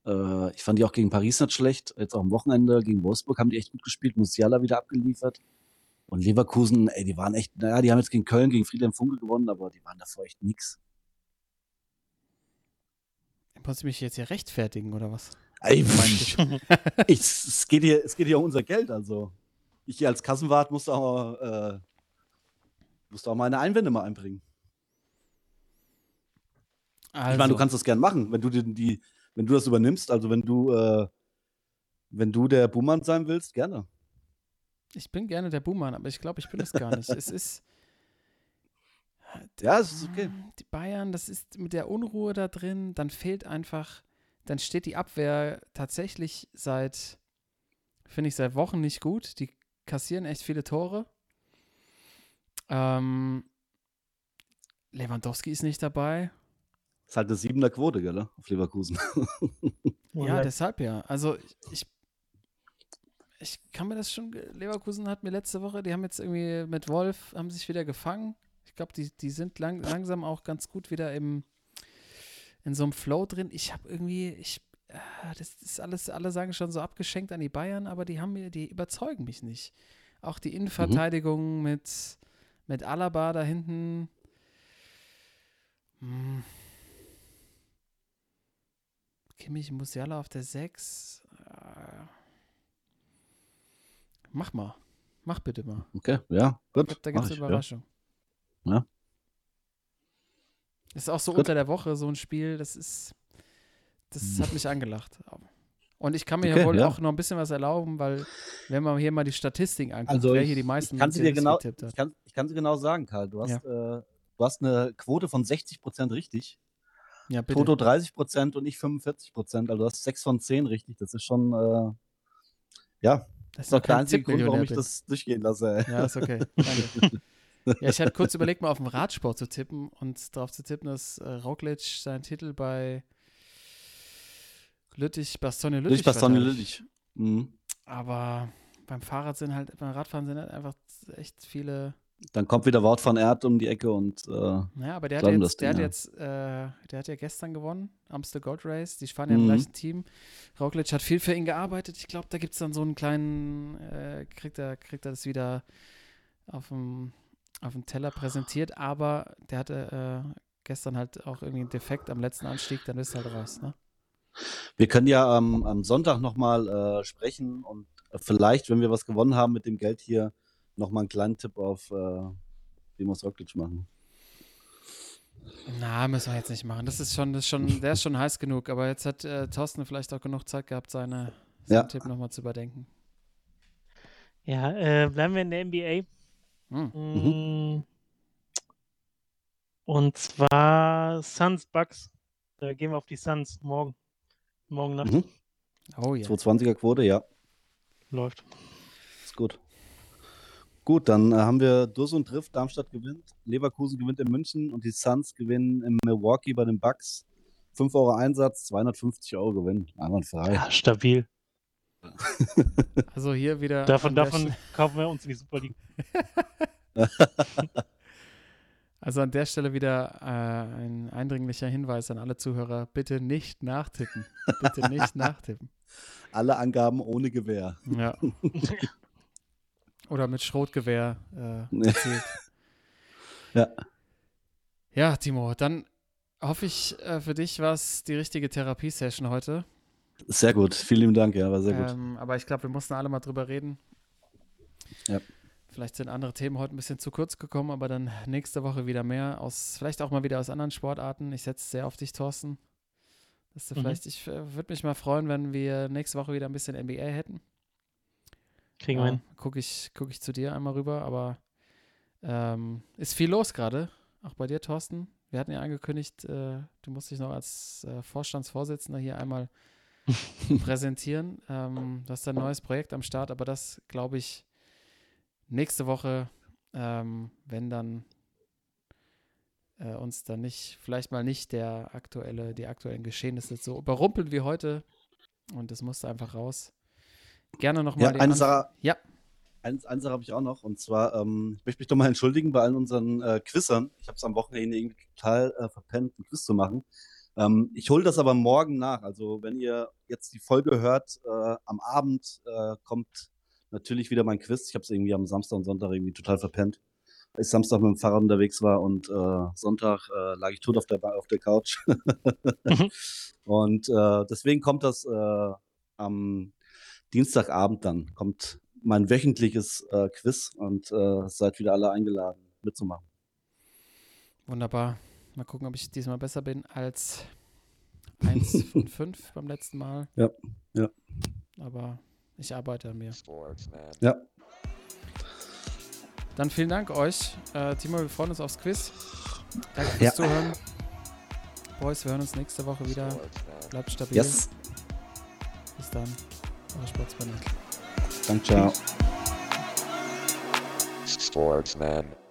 Äh, ich fand die auch gegen Paris nicht schlecht. Jetzt auch am Wochenende gegen Wolfsburg haben die echt gut gespielt. Musiala wieder abgeliefert. Und Leverkusen, ey, die waren echt, naja, die haben jetzt gegen Köln, gegen Friedhelm Funkel gewonnen, aber die waren davor echt nix. Muss ich mich jetzt hier rechtfertigen oder was? Ey, ich, ich, es, geht hier, es geht hier um unser Geld, also. Ich hier als Kassenwart muss auch, äh, auch meine Einwände mal einbringen. Also, Ich meine, du kannst das gern machen, wenn du die, die wenn du das übernimmst, also wenn du, äh, wenn du der Buhmann sein willst, gerne. ich bin gerne der Buhmann, aber ich glaube, ich bin es gar nicht. es ist. Ja, es ist okay. Die Bayern, das ist mit der Unruhe da drin, dann fehlt einfach, dann steht die Abwehr tatsächlich seit Finde ich seit Wochen nicht gut. Die kassieren echt viele Tore. Ähm, Lewandowski ist nicht dabei. Ist halt eine siebener Quote, gell, ne? auf Leverkusen. Ja, deshalb ja. Also ich, ich, kann mir das schon. Leverkusen hat mir letzte Woche, die haben jetzt irgendwie mit Wolf, haben sich wieder gefangen. Ich glaube, die, die sind lang, langsam auch ganz gut wieder im, in so einem Flow drin. Ich habe irgendwie, ich, äh, das ist alles, alle sagen schon so abgeschenkt an die Bayern, aber die haben mir, die überzeugen mich nicht. Auch die Innenverteidigung mit, mit Alaba da hinten. Hm. Kimmich Musiala auf der 6. Äh, mach mal. Mach bitte mal. Okay, ja, Ich gut. glaub, da gibt mach es ich, eine ja. Ja. Ist auch so Gut. unter der Woche so ein Spiel, das ist. Das hat mich angelacht. Und ich kann mir ja Okay, wohl ja. auch noch ein bisschen was erlauben, weil, wenn man hier mal die Statistiken anguckt, Also wer ich, hier die meisten ich kann sie dir genau, getippt hat. ich kann, ich kann sie genau sagen, Karl. Du hast, Ja. äh, du hast eine Quote von 60% richtig. Ja, bitte. Toto 30% und ich 45%. Also du hast 6 von 10 richtig. Das ist schon, äh, ja, das ist auch der kein einzige Grund, warum ich das durchgehen lasse. ey. Ja, ist okay. Danke. Ja, ich hatte kurz überlegt, mal auf dem Radsport zu tippen und darauf zu tippen, dass äh, Roglic seinen Titel bei Lüttich, Bastogne Lüttich, Lüttich, Bastogne. Lüttich. Mhm. Aber beim Fahrrad sind halt, beim Radfahren sind halt einfach echt viele. Dann kommt wieder Wort von Erd um die Ecke und äh, Naja, aber der hat jetzt, der hat Ding, ja. jetzt, äh, der hat ja gestern gewonnen, Amstel Gold Race. Die fahren ja im Mhm. gleichen Team. Roglic hat viel für ihn gearbeitet. Ich glaube, da gibt es dann so einen kleinen, äh, kriegt er, kriegt er das wieder auf dem, auf dem Teller präsentiert, aber der hatte äh, gestern halt auch irgendwie einen Defekt am letzten Anstieg, dann ist er halt raus, ne? wir können ja am- am Sonntag nochmal äh, sprechen und vielleicht, wenn wir was gewonnen haben mit dem Geld hier, nochmal einen kleinen Tipp auf äh, Demos Roglic machen. Na, müssen wir jetzt nicht machen. Das ist schon, das ist schon, der ist schon heiß genug, aber jetzt hat äh, Thorsten vielleicht auch genug Zeit gehabt, seine, seinen Ja. Tipp nochmal zu überdenken. Ja, äh, bleiben wir in der NBA. Hm. Mm. Und zwar Suns Bucks. Da gehen wir auf die Suns morgen. Morgen Nacht Mhm. Oh ja. 220er Quote, ja, läuft. ist gut. Gut, dann äh, haben wir Durst und Drift, Darmstadt gewinnt, Leverkusen gewinnt in München und die Suns gewinnen in Milwaukee bei den Bucks. 5 Euro Einsatz, 250 Euro Gewinn. Einwandfrei. Ja, stabil. Also hier wieder. Davon, davon kaufen wir uns in die Super League. Also an der Stelle wieder äh, ein eindringlicher Hinweis an alle Zuhörer: bitte nicht nachtippen. Bitte nicht nachtippen. Alle Angaben ohne Gewähr. Ja. Oder mit Schrotgewehr äh. Ja. Ja, Timo, dann hoffe ich, äh, für dich war es die richtige Therapiesession heute. Sehr gut, vielen lieben Dank, ja, war sehr gut. Ähm, aber ich glaube, wir mussten alle mal drüber reden. Ja. Vielleicht sind andere Themen heute ein bisschen zu kurz gekommen, aber dann nächste Woche wieder mehr aus, vielleicht auch mal wieder aus anderen Sportarten. Ich setze sehr auf dich, Thorsten. Dass du Mhm. vielleicht, ich äh, würde mich mal freuen, wenn wir nächste Woche wieder ein bisschen NBA hätten. Kriegen wir hin. Gucke ich, guck ich zu dir einmal rüber, aber ähm, ist viel los gerade. Auch bei dir, Thorsten. Wir hatten ja angekündigt, äh, du musst dich noch als äh, Vorstandsvorsitzender hier einmal präsentieren. Ähm, du hast ein neues Projekt am Start, aber das glaube ich nächste Woche, ähm, wenn dann äh, uns dann nicht, vielleicht mal nicht der aktuelle, die aktuellen Geschehnisse so überrumpeln wie heute. Und das musste einfach raus. Gerne nochmal. Ja, eine Sache, Ja. Eine, eine Sache habe ich auch noch, und zwar, ähm, ich möchte mich doch mal entschuldigen bei allen unseren äh, Quizern. Ich habe es am Wochenende irgendwie total äh, verpennt, einen Quiz zu machen. Ähm, ich hole das aber morgen nach. Also, wenn ihr jetzt die Folge hört, äh, am Abend äh, kommt natürlich wieder mein Quiz. Ich habe es irgendwie am Samstag und Sonntag irgendwie total verpennt. Ich Samstag mit dem Fahrrad unterwegs war und äh, Sonntag äh, lag ich tot auf der, Ba- auf der Couch. Mhm. und äh, deswegen kommt das äh, am Dienstagabend dann, kommt mein wöchentliches Quiz und seid wieder alle eingeladen mitzumachen. Wunderbar. Mal gucken, ob ich diesmal besser bin als 1 von 5 beim letzten Mal. Ja, ja. Aber ich arbeite an mir. Sportsman. Ja, Dann vielen Dank euch. Äh, Timo, wir freuen uns aufs Quiz. Danke fürs Ja. Zuhören. Boys, wir hören uns nächste Woche wieder. Bleibt stabil. yes. Bis dann. Eure Sportspanel. Danke, ciao. Sportsman.